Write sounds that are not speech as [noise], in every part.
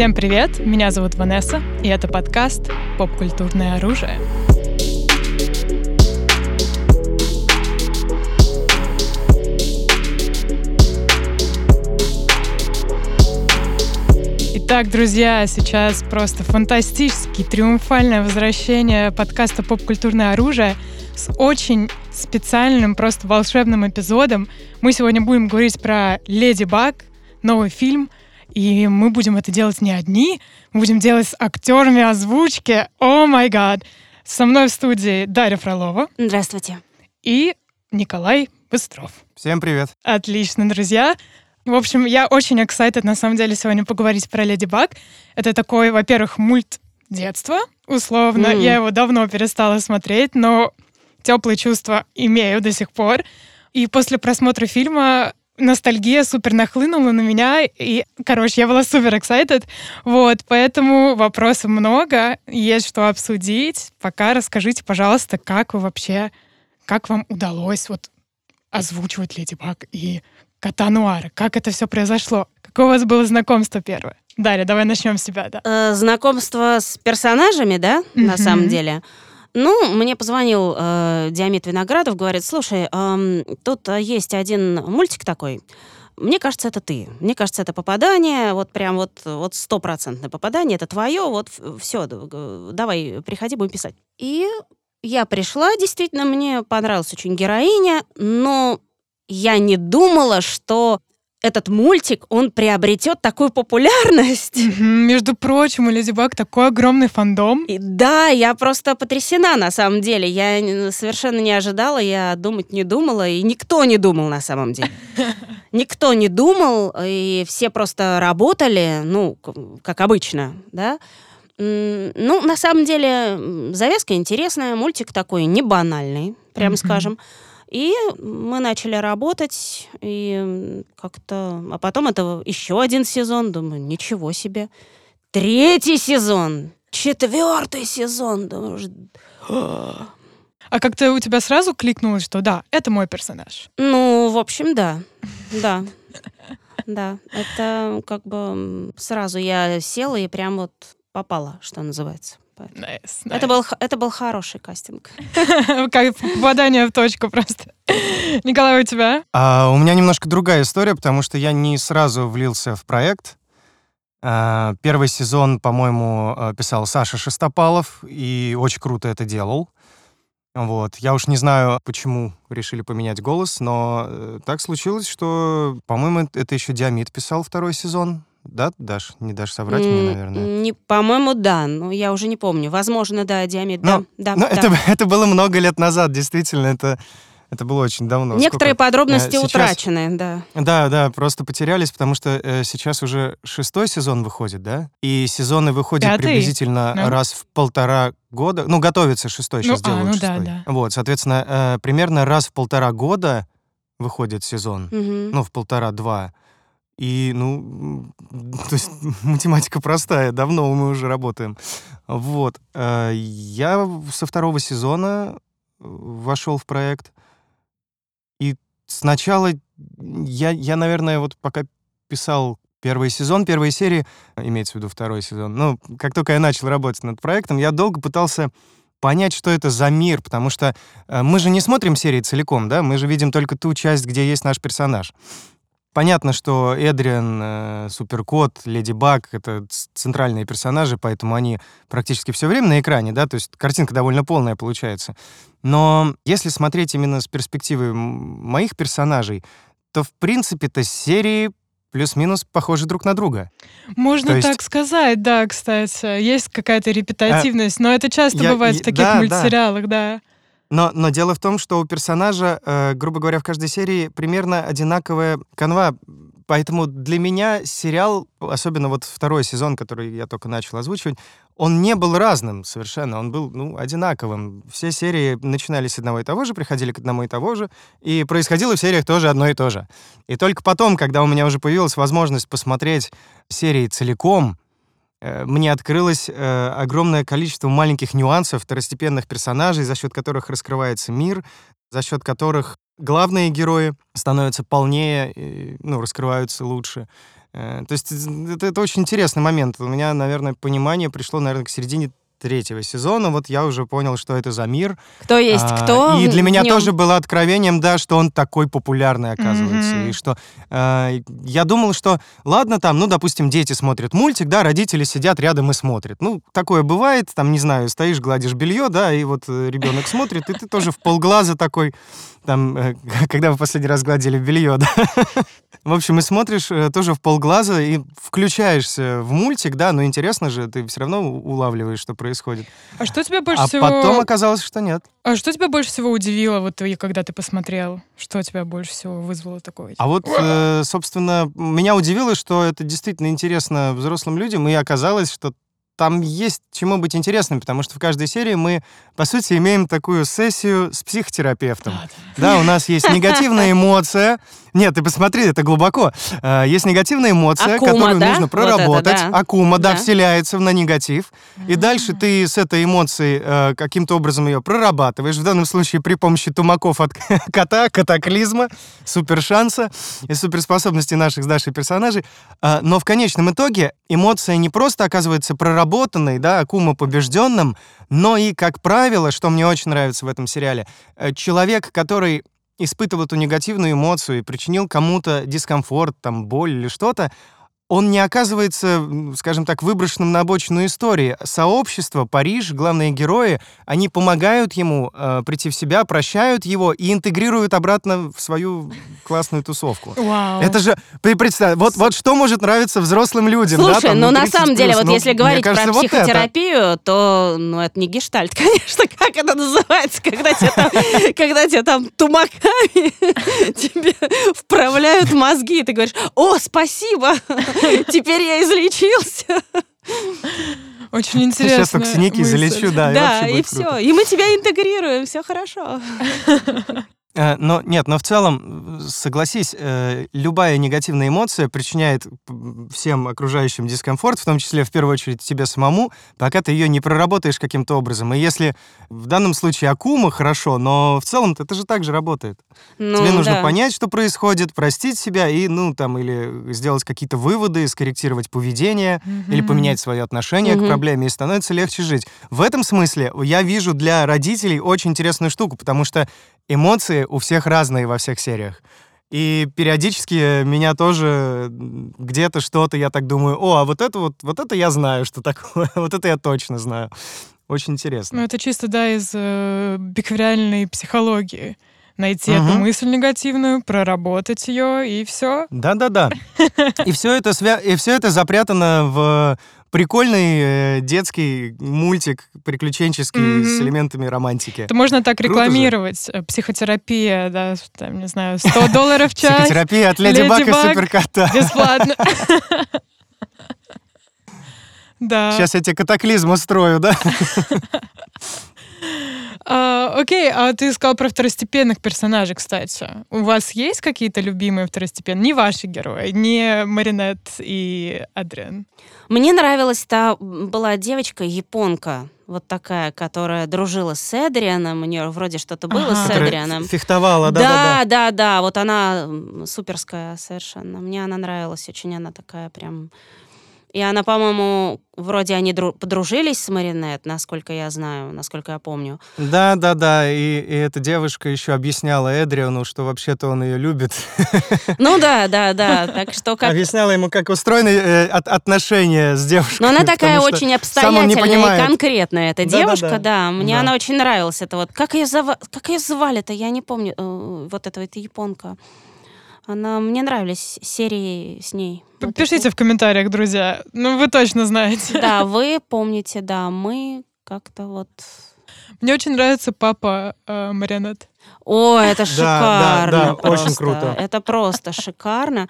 Всем привет, меня зовут Ванесса, и это подкаст «Попкультурное оружие». Итак, друзья, сейчас просто фантастический, триумфальное возвращение подкаста «Попкультурное оружие» с очень специальным, просто волшебным эпизодом. Мы сегодня будем говорить про «Леди Баг», новый фильм, и мы будем это делать не одни, мы будем делать с актерами озвучки. О май гад! Со мной в студии Дарья Фролова. Здравствуйте. И Николай Быстров. Всем привет. Отлично, друзья. В общем, я очень excited, на самом деле, сегодня поговорить про Леди Баг. Это такой, во-первых, мульт детства, условно. Mm. Я его давно перестала смотреть, но теплые чувства имею до сих пор. И после просмотра фильма ностальгия супер нахлынула на меня, и, короче, я была супер excited, вот, поэтому вопросов много, есть что обсудить. Пока расскажите, пожалуйста, как вы вообще, как вам удалось вот озвучивать Леди Баг и кота Нуара. Как это все произошло? Какое у вас было знакомство первое? Дарья, давай начнем с себя, да. Э, знакомство с персонажами, да, mm-hmm. на самом деле. Ну, мне позвонил э, Диамет Виноградов, говорит, слушай, э, тут есть один мультик такой, мне кажется, это ты. Мне кажется, это попадание, вот прям вот вот стопроцентное попадание, это твое, вот все, давай, приходи, будем писать. И я пришла, действительно, мне понравилась очень героиня, но я не думала, что этот мультик, он приобретет такую популярность. [laughs] Mm-hmm. Между прочим, у Леди Баг такой огромный фандом. И, да, я просто потрясена на самом деле. Я совершенно не ожидала, я думать не думала, и никто не думал на самом деле. [laughs] Никто не думал, и все просто работали, ну, как обычно, да. Ну, на самом деле, завязка интересная, мультик такой не банальный, прям скажем. И мы начали работать, и как-то... А потом это еще один сезон, думаю, ничего себе. Третий сезон, четвертый сезон. Думаю, а как-то у тебя сразу кликнулось, что да, это мой персонаж? Ну, в общем, да. Да. Да. Это как бы сразу я села и прям вот попала, что называется. Nice, nice. Это, был, это был хороший кастинг. [laughs] Как попадание в точку просто. Николай, у тебя? А, у меня немножко другая история, потому что я не сразу влился в проект. А, первый сезон, по-моему, а, писал Саша Шестопалов, и очень круто это делал. Вот. Я уж не знаю, почему решили поменять голос, но э, так случилось, что, по-моему, это еще Диамид писал второй сезон. Да, Даш? Не дашь соврать мне, наверное? Не, по-моему, да. Но я уже не помню. Возможно, да, Диамид, но, да. Но да, это, [laughs] это было много лет назад, действительно. Это, это было очень давно. Некоторые Сколько? подробности сейчас... утрачены, да. Да, да, просто потерялись, потому что э, сейчас уже шестой сезон выходит, да? И сезоны выходят Пятый? приблизительно ну. раз в полтора года. Ну, готовится шестой, сейчас ну, делают а, ну, шестой. Да, да. Вот, соответственно, э, примерно раз в полтора года выходит сезон. Угу. Ну, в полтора-два. И, ну, [laughs] то есть математика простая, давно мы уже работаем. Вот. Э, я со второго сезона вошел в проект. И сначала я, я, наверное, вот пока писал первый сезон, первые серии, имеется в виду второй сезон, ну, как только я начал работать над проектом, я долго пытался понять, что это за мир, потому что э, мы же не смотрим серии целиком, да, мы же видим только ту часть, где есть наш персонаж. Понятно, что Эдриан, э, Суперкот, Леди Баг — это центральные персонажи, поэтому они практически все время на экране, да, то есть картинка довольно полная получается. Но если смотреть именно с перспективы моих персонажей, то, в принципе-то, серии плюс-минус похожи друг на друга. Можно есть... так сказать, да, кстати. Есть какая-то репетативность, а, но это часто я, бывает я, в таких да, мультсериалах, да. да. Но, но дело в том, что у персонажа, э, грубо говоря, в каждой серии примерно одинаковая канва. Поэтому для меня сериал, особенно вот второй сезон, который я только начал озвучивать, он не был разным совершенно, он был ну, одинаковым. Все серии начинались с одного и того же, приходили к одному и того же, и происходило в сериях тоже одно и то же. И только потом, когда у меня уже появилась возможность посмотреть серии целиком, мне открылось э, огромное количество маленьких нюансов, второстепенных персонажей, за счет которых раскрывается мир. за счет которых главные герои становятся полнее, и, ну, раскрываются лучше. Э, то есть это, это очень интересный момент. У меня, наверное, понимание пришло, наверное, к середине третьего сезона, вот я уже понял, что это за мир. Кто есть а, кто. И для меня тоже было откровением, да, что он такой популярный, оказывается. Mm-hmm. И что э, я думал, что ладно, там, ну, допустим, дети смотрят мультик, да, родители сидят рядом и смотрят. Ну, такое бывает, там, не знаю, стоишь, гладишь белье, да, и вот э, ребенок смотрит, и ты тоже в полглаза такой, там, э, [laughs] когда вы последний раз гладили белье, да. В общем, и смотришь э, тоже в полглаза и включаешься в мультик, да, но интересно же, ты все равно улавливаешь, что происходит. А что тебя больше а всего... А потом оказалось, что нет. А что тебя больше всего удивило, вот когда ты посмотрел? Что тебя больше всего вызвало такое? А вот, э, собственно, меня удивило, что это действительно интересно взрослым людям, и оказалось, что там есть чему быть интересным, потому что в каждой серии мы, по сути, имеем такую сессию с психотерапевтом. Да, у нас есть негативная [laughs] эмоция. Нет, ты посмотри, это глубоко. А, есть негативная эмоция, Акума, которую да? нужно проработать. Вот это, да. Акума, да, да, вселяется на негатив. И дальше ты с этой эмоцией э, каким-то образом ее прорабатываешь. В данном случае при помощи тумаков от [laughs] кота, катаклизма, супершанса и суперспособностей наших с Дашей персонажей. А, но в конечном итоге эмоция не просто оказывается проработанной, проработанный, да, Акума побежденным, но и, как правило, что мне очень нравится в этом сериале, э, человек, который испытывал эту негативную эмоцию и причинил кому-то дискомфорт, там, боль или что-то, он не оказывается, скажем так, выброшенным на обочину истории. Сообщество, Париж, главные герои, они помогают ему э, прийти в себя, прощают его и интегрируют обратно в свою классную тусовку. Вау. Это же, представь, вот, вот что может нравиться взрослым людям. Слушай, да, там, ну на самом деле, вот ну, если говорить кажется, про психотерапию, вот то ну, это не гештальт, [laughs] конечно, как это называется, когда тебе там, [laughs] когда тебе там тумаками [laughs] тебе вправляют мозги, и ты говоришь, о, спасибо, Теперь я излечился. Очень интересно. Сейчас только синяки залечу, да. Да, и, и все. И мы тебя интегрируем, все хорошо. Э, но нет, но в целом, согласись, э, любая негативная эмоция причиняет всем окружающим дискомфорт, в том числе, в первую очередь, тебе самому, пока ты ее не проработаешь каким-то образом. И если в данном случае Акума хорошо, но в целом это же так же работает. Ну, тебе нужно да. понять, что происходит, простить себя и, ну, там, или сделать какие-то выводы, скорректировать поведение, mm-hmm. или поменять свое отношение mm-hmm. к проблеме, и становится легче жить. В этом смысле я вижу для родителей очень интересную штуку, потому что эмоции у всех разные во всех сериях. И периодически меня тоже где-то что-то, я так думаю, о, а вот это вот, вот это я знаю, что такое, [laughs] вот это я точно знаю. Очень интересно. Ну, это чисто, да, из э, бихевиоральной психологии. Найти угу. эту мысль негативную, проработать ее, и все. Да-да-да. И все это, свя... и все это запрятано в прикольный э, детский мультик приключенческий mm-hmm. с элементами романтики. Это можно так рекламировать. Же. Э, психотерапия, да, там, не знаю, 100 долларов в час. Психотерапия от Леди Баг и Суперкота. Бесплатно. [laughs] Да. Сейчас я тебе катаклизм устрою, да? [laughs] А, окей, а ты сказал про второстепенных персонажей, кстати. У вас есть какие-то любимые второстепенные? Не ваши герои, не Маринет и Адриан. Мне нравилась та была девочка японка, вот такая, которая дружила с Эдрианом, у нее вроде что-то было ага. с Эдрианом. Фехтовала, да, да, да. Да, да, вот она суперская совершенно. Мне она нравилась очень, она такая прям и она, по-моему, вроде они дру- подружились с Маринет, насколько я знаю, насколько я помню. Да, да, да. И, и эта девушка еще объясняла Эдриану, что вообще-то он ее любит. [laughs] Ну да, да, да. Так что как... Объясняла ему, как устроены э, от, отношения с девушкой. Но она такая очень обстоятельная и конкретная, эта девушка, да, да, да. Мне да. она очень нравилась. Это вот как ее, зав... как ее звали-то, я не помню. Э, вот эта вот японка. Она, мне нравились серии с ней. Пишите вот в комментариях, друзья. Ну, вы точно знаете. Да, [laughs] вы помните, да, мы как-то вот... Мне очень нравится папа э, Марионет. О, это шикарно. Да, да, да, очень круто. Это просто шикарно.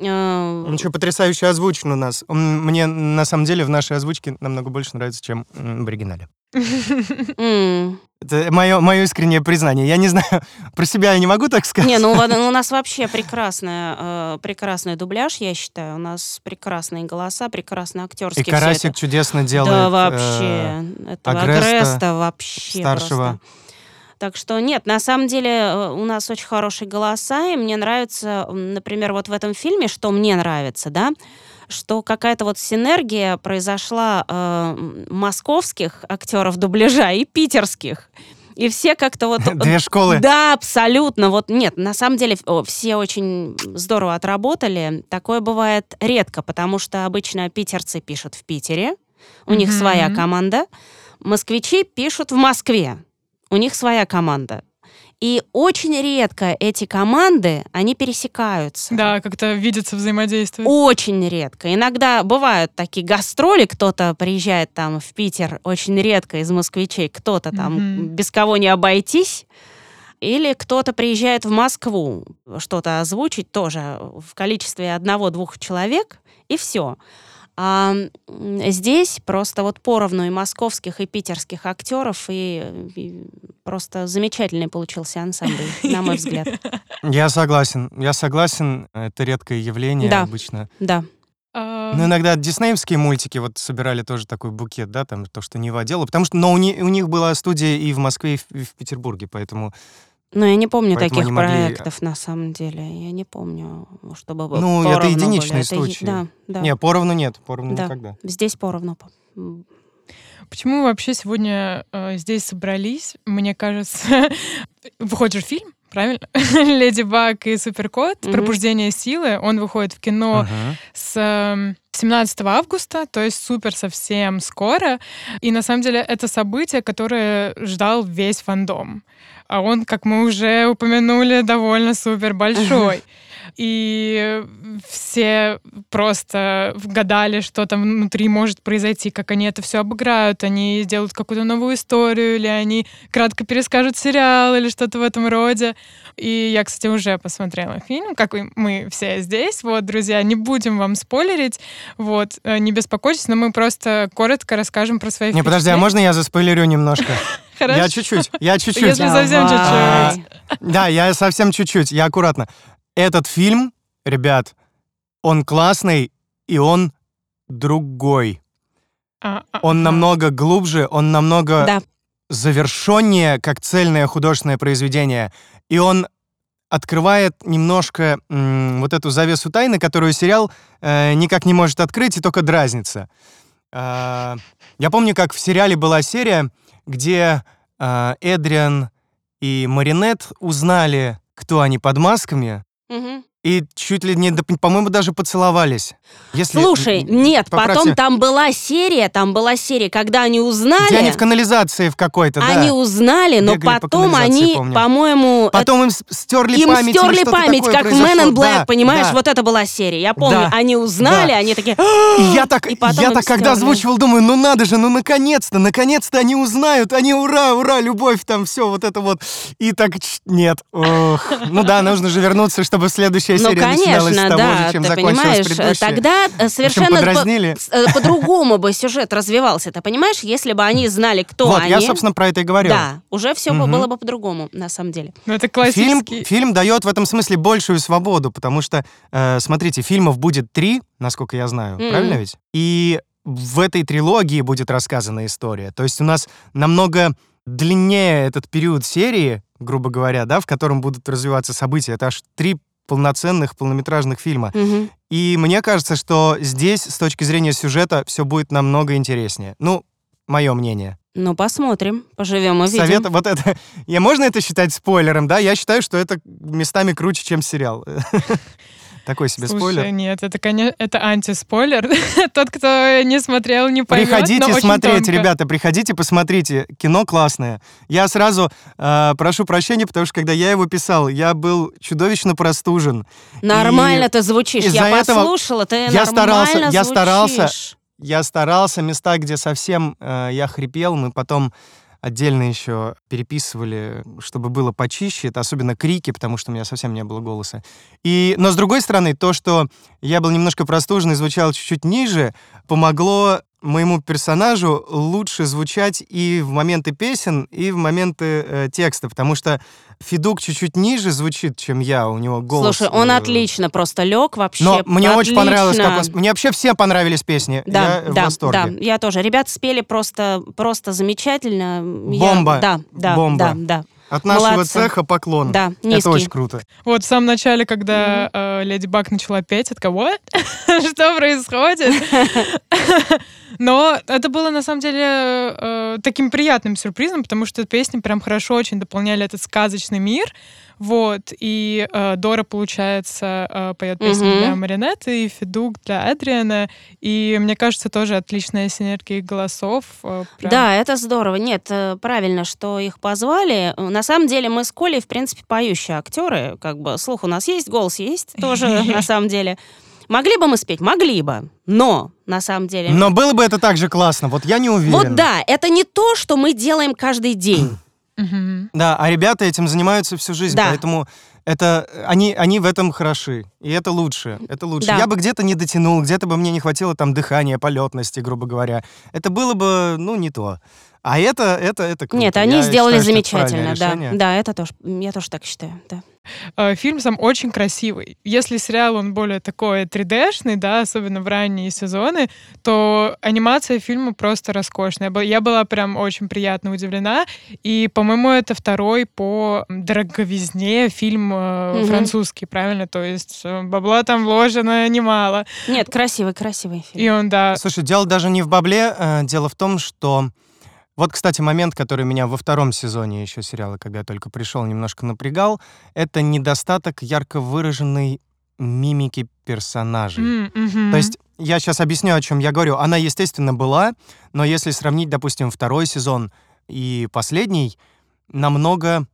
Э, Он еще потрясающе озвучен у нас. Мне, на самом деле, в нашей озвучке намного больше нравится, чем в оригинале. Это мое, мое искреннее признание. Я не знаю, [laughs] про себя я не могу так сказать. Не, ну, ну у нас [laughs] вообще прекрасная, э, прекрасный дубляж, я считаю. У нас прекрасные голоса, прекрасный актерский. И Карасик чудесно делает. Да, вообще. Э, этого Агреста, Агреста вообще старшего. Просто. Так что нет, на самом деле э, у нас очень хорошие голоса, и мне нравится, например, вот в этом фильме, что мне нравится, да, что какая-то вот синергия произошла э, московских актеров дубляжа и питерских. И все как-то вот... [laughs] Две школы. Да, абсолютно. Вот нет, на самом деле все очень здорово отработали. Такое бывает редко, потому что обычно питерцы пишут в Питере, у mm-hmm. них своя команда. Москвичи пишут в Москве, у них своя команда. И очень редко эти команды, они пересекаются. Да, как-то видятся, взаимодействуют. Очень редко. Иногда бывают такие гастроли, кто-то приезжает там в Питер, очень редко из москвичей, кто-то там mm-hmm. без кого не обойтись. Или кто-то приезжает в Москву что-то озвучить тоже в количестве одного-двух человек, и все. А здесь просто вот поровну и московских, и питерских актеров, и, и просто замечательный получился ансамбль, на мой взгляд. [laughs] Я согласен, я согласен. Это редкое явление да. обычно. Да. Ну, иногда диснеевские мультики вот собирали тоже такой букет, да, там то, что не водила, потому что, но у, не, у них была студия и в Москве, и в, и в Петербурге, поэтому но я не помню Поэтому таких проектов на самом деле. Я не помню, чтобы было. Ну, это единичные были. случаи. Это, да, да. Не, поровну нет, поровну да. никогда. Здесь поровну. Почему вообще сегодня э, здесь собрались? Мне кажется, [laughs] выходит же фильм, правильно? [laughs] Леди Баг и Суперкот, mm-hmm. Пробуждение силы. Он выходит в кино uh-huh. с 17 августа, то есть супер совсем скоро. И на самом деле это событие, которое ждал весь фандом а он, как мы уже упомянули, довольно супер большой. [laughs] И все просто гадали, что там внутри может произойти, как они это все обыграют, они сделают какую-то новую историю, или они кратко перескажут сериал, или что-то в этом роде. И я, кстати, уже посмотрела фильм, как мы все здесь. Вот, друзья, не будем вам спойлерить, вот, э, не беспокойтесь, но мы просто коротко расскажем про свои Не, подожди, а можно я заспойлерю немножко? [laughs] Хорошо. Я чуть-чуть, я чуть-чуть. Если совсем чуть-чуть. Да, я совсем чуть-чуть, я аккуратно. Этот фильм, ребят, он классный, и он другой. А, а, он намного глубже, он намного да. завершеннее, как цельное художественное произведение. И он открывает немножко м, вот эту завесу тайны, которую сериал э, никак не может открыть и только дразнится. Э, я помню, как в сериале была серия, где э, Эдриан и Маринет узнали, кто они под масками, угу. И чуть ли не, по-моему, даже поцеловались. Если... Слушай, нет, Поправьте. потом там была серия, там была серия, когда они узнали... Где они в канализации в какой-то, да. Они узнали, но Бегали потом по они, по-моему... Потом им стерли им память. Им стерли память, как Man in Black, да, понимаешь? Да. Вот это была серия. Я помню, да. они узнали, да. они такие... И я так, и я так когда озвучивал, думаю, ну надо же, ну наконец-то, наконец-то они узнают, они ура, ура, любовь, там все вот это вот. И так, нет, ох. Ну да, нужно же вернуться, чтобы следующий следующая ну, серия конечно, с того да, же, чем ты понимаешь, тогда э, совершенно по- э, по-другому бы сюжет развивался, ты понимаешь, если бы они знали, кто вот, они. я, собственно, про это и говорю. Да, уже все угу. было бы по-другому, на самом деле. Ну, это классический... Фильм, фильм дает в этом смысле большую свободу, потому что, э, смотрите, фильмов будет три, насколько я знаю, правильно ведь? И в этой трилогии будет рассказана история. То есть у нас намного длиннее этот период серии, грубо говоря, да, в котором будут развиваться события. Это аж три полноценных полнометражных фильма. Угу. И мне кажется, что здесь, с точки зрения сюжета, все будет намного интереснее. Ну, мое мнение. Ну, посмотрим, поживем и видим. Совет, вот это, [laughs] я можно это считать спойлером, да? Я считаю, что это местами круче, чем сериал. [laughs] Такой себе Слушай, спойлер. нет, это, конечно, это антиспойлер. [laughs] Тот, кто не смотрел, не поймет, Приходите смотреть, тонко. ребята, приходите, посмотрите. Кино классное. Я сразу э, прошу прощения, потому что когда я его писал, я был чудовищно простужен. Нормально ты звучишь. Я послушала, ты я старался, звучишь. Я старался, я старался. Места, где совсем э, я хрипел, мы потом отдельно еще переписывали, чтобы было почище. Это особенно крики, потому что у меня совсем не было голоса. И, но с другой стороны, то, что я был немножко простужен и звучал чуть-чуть ниже, помогло моему персонажу лучше звучать и в моменты песен, и в моменты э, текста, потому что Федук чуть-чуть ниже звучит, чем я, у него голос... Слушай, он э, отлично просто лег вообще. Но мне отлично. очень понравилось, как он... Мне вообще все понравились песни, да, я да, в восторге. Да, я тоже. Ребята спели просто, просто замечательно. Бомба. Я... Да, да, Бомба. да, да. От нашего Молодцы. цеха поклон. Да, низкий. Это очень круто. Вот в самом начале, когда mm-hmm. э, Леди Баг начала петь, такая, what? [laughs] Что происходит? [laughs] Но это было, на самом деле, э, таким приятным сюрпризом, потому что песни прям хорошо очень дополняли этот сказочный мир. Вот, и э, Дора, получается, э, поет песню mm-hmm. для Маринетты, и Федук для Адриана, и мне кажется, тоже отличная синергия голосов. Э, прям. Да, это здорово. Нет, э, правильно, что их позвали. На самом деле мы с Колей, в принципе, поющие актеры, как бы слух у нас есть, голос есть тоже, [laughs] на самом деле. Могли бы мы спеть? Могли бы. Но, на самом деле... Но было бы это так же классно, вот я не уверен. Вот да, это не то, что мы делаем каждый день. Да, а ребята этим занимаются всю жизнь, да. поэтому это они, они в этом хороши. И это лучше. Это лучше. Да. Я бы где-то не дотянул, где-то бы мне не хватило там дыхания, полетности, грубо говоря. Это было бы, ну, не то. А это, это, это круто. Нет, они я сделали считаю, замечательно, да. Да, это тоже, я тоже так считаю, да. Э, фильм сам очень красивый. Если сериал, он более такой 3D-шный, да, особенно в ранние сезоны, то анимация фильма просто роскошная. Я была прям очень приятно удивлена. И, по-моему, это второй по дороговизне фильм угу. французский, правильно? То есть э, бабла там вложено немало. Нет, красивый, красивый фильм. И он, да. Слушай, дело даже не в бабле. Дело в том, что вот, кстати, момент, который меня во втором сезоне еще сериала, когда я только пришел, немножко напрягал, это недостаток ярко выраженной мимики персонажей. Mm-hmm. То есть я сейчас объясню, о чем я говорю. Она, естественно, была, но если сравнить, допустим, второй сезон и последний, намного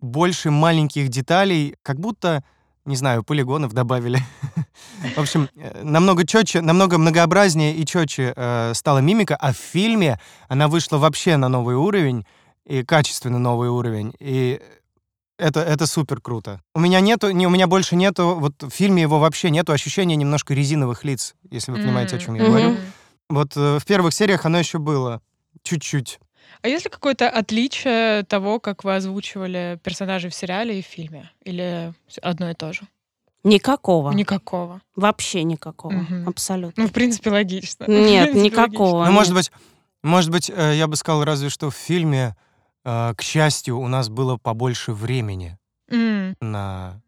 больше маленьких деталей, как будто не знаю, полигонов добавили. [laughs] В общем, э, намного четче, намного многообразнее и четче э, стала мимика, а в фильме она вышла вообще на новый уровень, и качественно новый уровень, и это, это супер круто. У меня нету, не, у меня больше нету, вот в фильме его вообще нету ощущения немножко резиновых лиц, если вы понимаете, о чем я говорю. Вот э, в первых сериях оно еще было чуть-чуть. А есть ли какое-то отличие того, как вы озвучивали персонажей в сериале и в фильме? Или одно и то же? Никакого. Никакого. Вообще никакого. Угу. Абсолютно. Ну, в принципе, логично. Нет, [laughs] принципе, никакого. Логично. Ну, может быть, может быть, э, я бы сказал, разве что в фильме, э, к счастью, у нас было побольше времени mm. на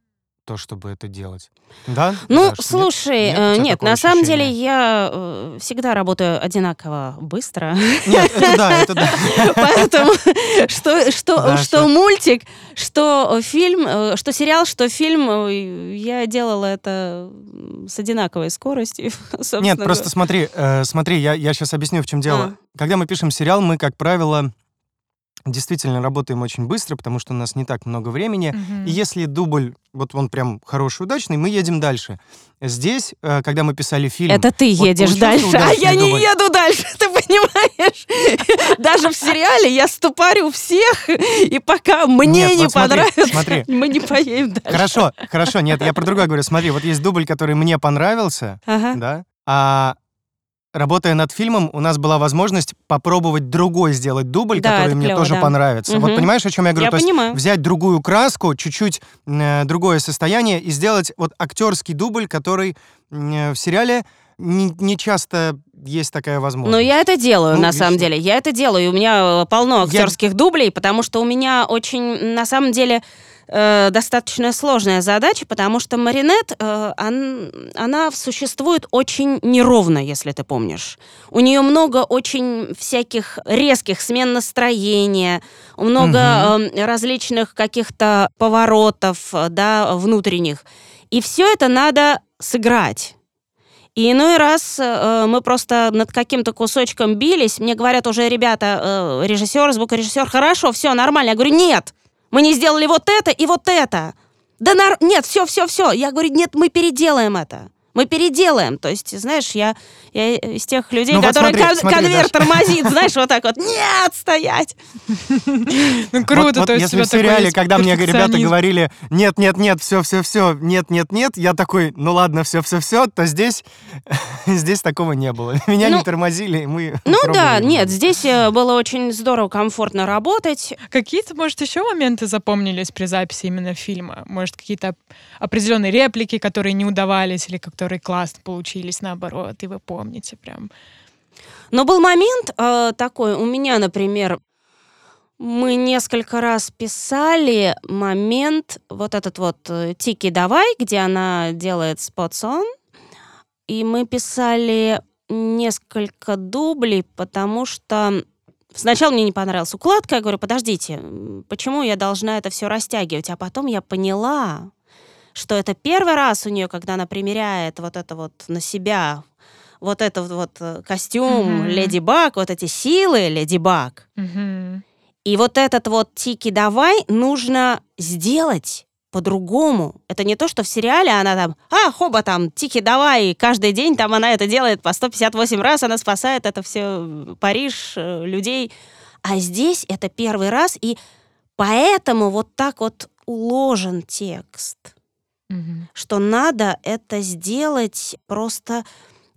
то, чтобы это делать. Да? Ну, Даш, слушай, нет, нет, нет на самом деле я э, всегда работаю одинаково быстро. Нет, это да, это да. [laughs] Поэтому что, что, да, что, что мультик, что фильм, э, что сериал, что фильм, э, я делала это с одинаковой скоростью. [laughs] Нет, просто смотри, э, смотри, я, я сейчас объясню, в чем дело. А. Когда мы пишем сериал, мы, как правило, действительно работаем очень быстро, потому что у нас не так много времени. Угу. И если дубль, вот он прям хороший, удачный, мы едем дальше. Здесь, э, когда мы писали фильм... Это ты вот едешь дальше, а я не еду дальше, [laughs] ты понимаешь? Даже в сериале я ступарю всех, и пока мне не понравится, мы не поедем дальше. Хорошо, хорошо, нет, я про другое говорю. Смотри, вот есть дубль, который мне понравился, да, а работая над фильмом, у нас была возможность попробовать другой сделать дубль, да, который мне клево, тоже да. понравится. Угу. Вот понимаешь, о чем я говорю? Я То понимаю. есть взять другую краску, чуть-чуть э, другое состояние и сделать вот актерский дубль, который э, в сериале не, не часто есть такая возможность. Но я это делаю, ну, на самом деле. Я это делаю. У меня э, полно актерских я... дублей, потому что у меня очень, на самом деле, э, достаточно сложная задача, потому что Маринет, э, он, она существует очень неровно, если ты помнишь. У нее много очень всяких резких смен настроения, много угу. э, различных каких-то поворотов, да, внутренних. И все это надо сыграть. И иной раз э, мы просто над каким-то кусочком бились. Мне говорят уже ребята, э, режиссер, звукорежиссер, хорошо, все нормально. Я говорю, нет, мы не сделали вот это и вот это. Да нар... нет, все, все, все. Я говорю, нет, мы переделаем это мы переделаем. То есть, знаешь, я, я из тех людей, ну, которые вот смотри, кон- смотри, конверт Даша. тормозит, знаешь, вот так вот, [laughs] нет, стоять. Ну, круто, то есть Если в сериале, когда мне ребята говорили, нет, нет, нет, все, все, все, нет, нет, нет, я такой, ну ладно, все, все, все, то здесь, [laughs] здесь такого не было. [laughs] Меня не ну, тормозили, мы Ну да, нет, здесь э, было очень здорово, комфортно работать. Какие-то, может, еще моменты запомнились при записи именно фильма? Может, какие-то определенные реплики, которые не удавались, или как-то которые классно получились, наоборот, и вы помните прям. Но был момент э, такой, у меня, например, Мы несколько раз писали момент, вот этот вот э, «Тики, давай», где она делает спотсон, и мы писали несколько дублей, потому что сначала мне не понравилась укладка, я говорю, подождите, почему я должна это все растягивать? А потом я поняла, что это первый раз у нее, когда она примеряет вот это вот на себя, вот этот вот э, костюм mm-hmm. Леди Баг, вот эти силы Леди Баг. Mm-hmm. И вот этот вот тики давай нужно сделать по-другому. Это не то, что в сериале она там, а, хоба, там, тики давай, и каждый день там она это делает по 158 раз, она спасает это все Париж, э, людей. А здесь это первый раз, и поэтому вот так вот уложен текст, угу. что надо это сделать просто...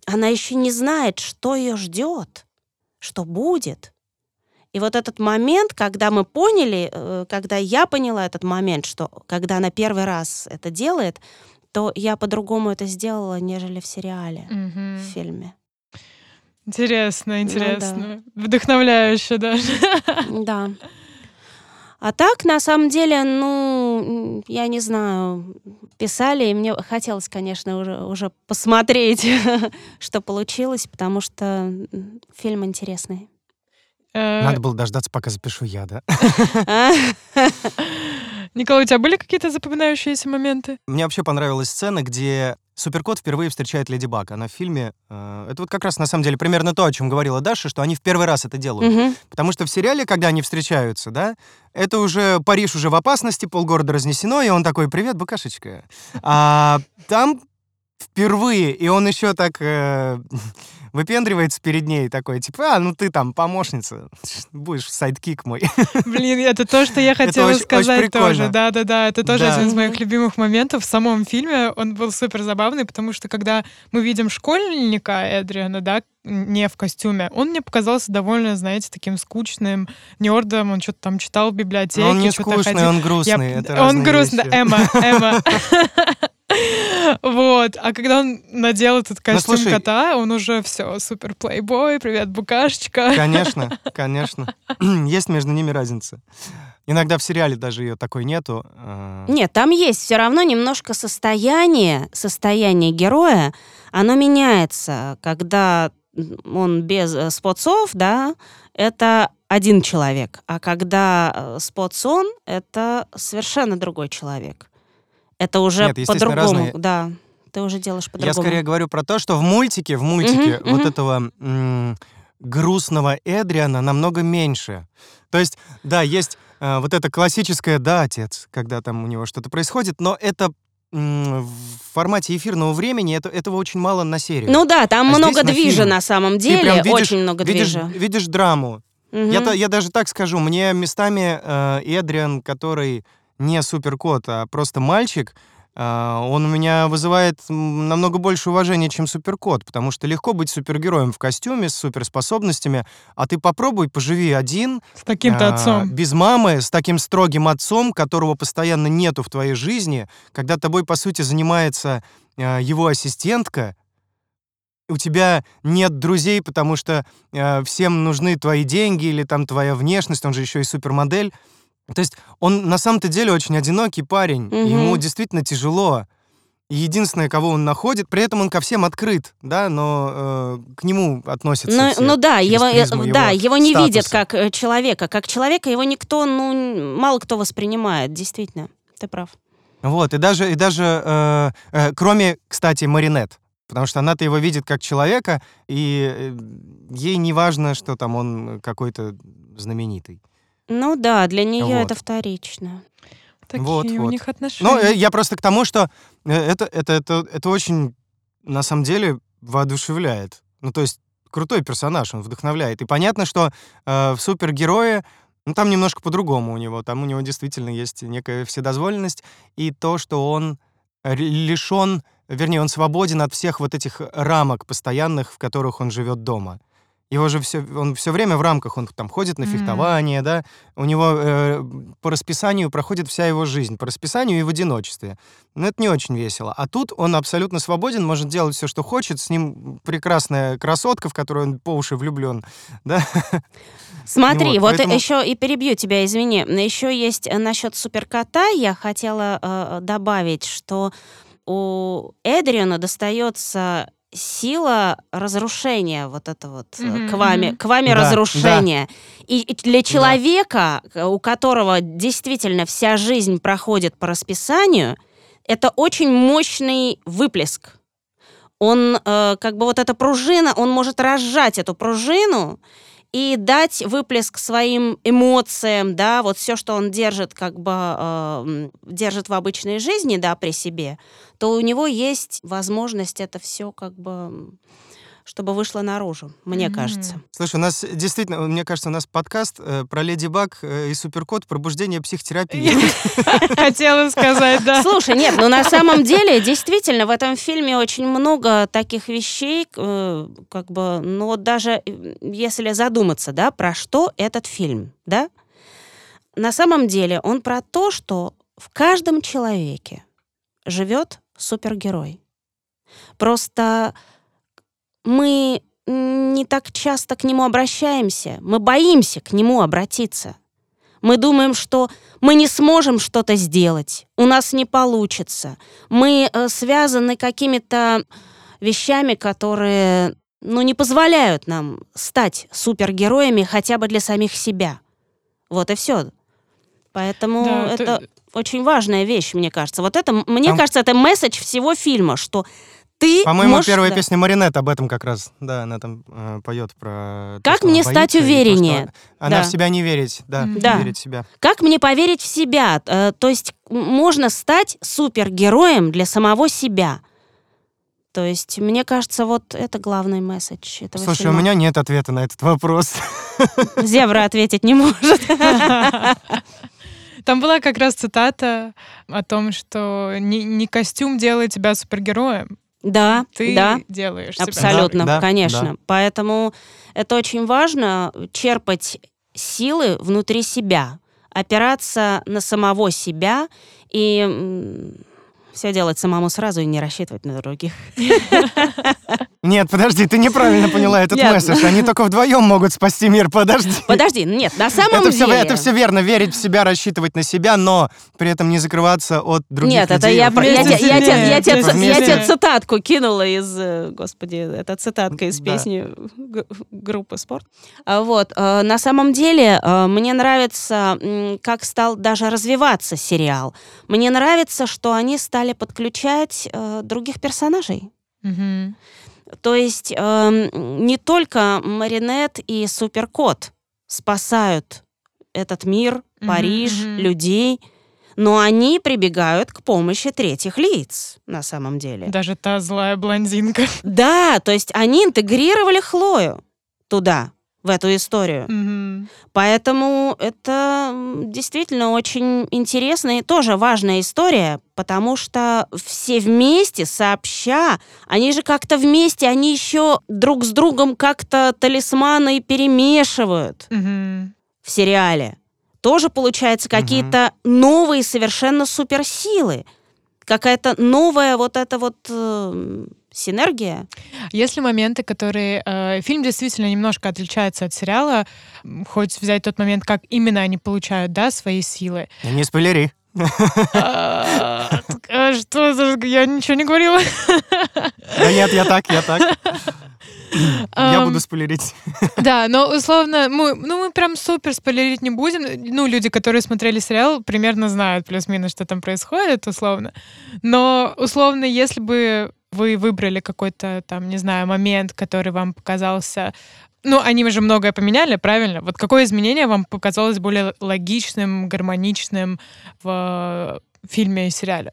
Она еще не знает, что ее ждет, что будет. И вот этот момент, когда мы поняли, э, когда я поняла этот момент, что когда она первый раз это делает, то я по-другому это сделала, нежели в сериале, mm-hmm. в фильме. Интересно, интересно. Ну, да. Вдохновляюще даже. Да. А так, на самом деле, ну, я не знаю, писали, и мне хотелось, конечно, уже, уже посмотреть, [laughs] что получилось, потому что фильм интересный. Э, Надо было дождаться, пока запишу я, да? [laughs] Николай, у тебя были какие-то запоминающиеся моменты? Мне вообще понравилась сцена, где Суперкот впервые встречает Леди Баг. Она в фильме... Э, это вот как раз, на самом деле, примерно то, о чем говорила Даша, что они в первый раз это делают. Угу. Потому что в сериале, когда они встречаются, да, это уже Париж уже в опасности, полгорода разнесено, и он такой, привет, букашечка. А там впервые, и он еще так... Э, [laughs] выпендривается перед ней такой, типа, а, ну ты там помощница, [laughs] будешь sidekick мой. [laughs] Блин, это то, что я хотела очень, сказать очень тоже. Да-да-да, это тоже да. один из моих любимых моментов в самом фильме. Он был супер забавный, потому что когда мы видим школьника Эдриана, да, не в костюме, он мне показался довольно, знаете, таким скучным нердом, он что-то там читал в библиотеке. Но он не скучный, ходил. он грустный. Я... Это он грустный, Эмма, Эмма. Вот. А когда он надел этот ну, костюм ну, слушай, кота, он уже все, супер плейбой, привет, букашечка. Конечно, [laughs] конечно. [clears throat] Есть между ними разница. Иногда в сериале даже ее такой нету. А. Нет, там есть все равно немножко состояние, состояние героя, оно меняется, когда он без э, спотсов, да, это один человек, а когда э, спотсон, это совершенно другой человек. Это уже по-другому, да. Ты уже делаешь по-другому. Я скорее говорю про то, что в мультике, в мультике uh-huh, вот uh-huh. этого м- грустного Эдриана намного меньше. То есть, да, есть э, вот это классическое «да, отец», когда там у него что-то происходит, но это в формате эфирного времени это, этого очень мало на серию. Ну да, там а много движа на, на самом деле, видишь, очень много видишь, движа. Видишь драму. Угу. Я, я даже так скажу, мне местами э, Эдриан, который не суперкот, а просто мальчик, а, он у меня вызывает намного больше уважения, чем суперкот, потому что легко быть супергероем в костюме с суперспособностями, а ты попробуй поживи один. С таким-то а, отцом. Без мамы, с таким строгим отцом, которого постоянно нету в твоей жизни, когда тобой, по сути, занимается а, его ассистентка, у тебя нет друзей, потому что э, всем нужны твои деньги или там твоя внешность, он же еще и супермодель. То есть он на самом-то деле очень одинокий парень, угу. ему действительно тяжело. И единственное, кого он находит, при этом он ко всем открыт, да, но э, к нему относятся. Ну, все ну да, его, э, его, да, его не статуса. видят как э, человека, как человека его никто, ну мало кто воспринимает, действительно, ты прав. Вот и даже и даже э, э, кроме, кстати, Маринет, потому что она-то его видит как человека, и э, ей не важно, что там он какой-то знаменитый. Ну да, для нее вот. это вторично. Такие вот, у вот. них отношения. Ну, я просто к тому, что э, это, это, это, это очень, на самом деле, воодушевляет. Ну, то есть, крутой персонаж, он вдохновляет. И понятно, что э, в супергерое, ну, там немножко по-другому у него. Там у него действительно есть некая вседозволенность. И то, что он лишен, вернее, он свободен от всех вот этих рамок постоянных, в которых он живет дома. Его же все, он все время в рамках, он там ходит на фехтование, mm-hmm. да, у него э, по расписанию проходит вся его жизнь, по расписанию и в одиночестве. Но это не очень весело. А тут он абсолютно свободен, может делать все, что хочет, с ним прекрасная красотка, в которую он по уши влюблен, да. Смотри, вот, вот поэтому... еще и перебью тебя, извини. Еще есть э, насчет суперкота, я хотела э, добавить, что у Эдриана достается сила разрушения, вот это вот mm-hmm. к вами, к вами да, разрушение. Да. И, для человека, да. у которого действительно вся жизнь проходит по расписанию, это очень мощный выплеск. Он, э, как бы вот эта пружина, он может разжать эту пружину и дать выплеск своим эмоциям, да, вот все, что он держит, как бы э, держит в обычной жизни, да, при себе, то у него есть возможность это все как бы чтобы вышло наружу, мне mm-hmm. кажется. Слушай, у нас действительно, мне кажется, у нас подкаст э, про Леди Баг э, и Суперкот «Пробуждение психотерапии». [laughs] Хотела сказать, да. Слушай, нет, ну на самом деле, действительно, в этом фильме очень много таких вещей, э, как бы, ну вот даже если задуматься, да, про что этот фильм, да, на самом деле он про то, что в каждом человеке живет супергерой. Просто мы не так часто к нему обращаемся, мы боимся к нему обратиться. Мы думаем, что мы не сможем что-то сделать, у нас не получится. Мы э, связаны какими-то вещами, которые ну, не позволяют нам стать супергероями хотя бы для самих себя. Вот и все. Поэтому да, это ты... очень важная вещь, мне кажется. Вот это, мне Там... кажется, это месседж всего фильма, что ты По-моему, можешь... первая да. песня Маринет об этом как раз. Да, она там э, поет про... Как то, мне стать увереннее? То, она да. в себя не верить, да, да. верить в себя. Как мне поверить в себя? Э, то есть можно стать супергероем для самого себя. То есть, мне кажется, вот это главный месседж этого Слушай, фильма. у меня нет ответа на этот вопрос. [laughs] Зебра ответить не может. Там была как раз цитата о том, что не, не костюм делает тебя супергероем, да, ты да, делаешь. Абсолютно, да, конечно. Да. Поэтому это очень важно черпать силы внутри себя, опираться на самого себя и все делать самому сразу и не рассчитывать на других. [laughs] Нет, подожди, ты неправильно поняла этот нет. месседж. Они только вдвоем могут спасти мир. Подожди. [laughs] Подожди, нет, на самом это деле. Все, это все верно, верить в себя, рассчитывать на себя, но при этом не закрываться от других нет, людей. Нет, это я, я, я, я, я, тебе, я тебе цитатку кинула из, э, господи, это цитатка из песни да. группы «Спорт». А вот, э, на самом деле, э, мне нравится, как стал даже развиваться сериал. Мне нравится, что они стали подключать других персонажей. Угу. То есть э, не только Маринет и Суперкот спасают этот мир, Париж, mm-hmm. людей, но они прибегают к помощи третьих лиц на самом деле. Даже та злая блондинка. Да, то есть они интегрировали Хлою туда в эту историю. Mm-hmm. Поэтому это действительно очень интересная и тоже важная история, потому что все вместе, сообща, они же как-то вместе, они еще друг с другом как-то талисманы перемешивают mm-hmm. в сериале. Тоже получается какие-то mm-hmm. новые совершенно суперсилы какая-то новая вот эта вот э, синергия. Есть ли моменты, которые... Э, фильм действительно немножко отличается от сериала, хоть взять тот момент, как именно они получают, да, свои силы. Не спойлери. А, а что? Я ничего не говорила. Да нет, я так, я так. [laughs] Я буду спойлерить. Да, но условно, мы, ну мы прям супер спойлерить не будем. Ну, люди, которые смотрели сериал, примерно знают плюс-минус, что там происходит, условно. Но, условно, если бы вы выбрали какой-то там, не знаю, момент, который вам показался ну, они же многое поменяли, правильно? Вот какое изменение вам показалось более логичным, гармоничным в фильме и сериале?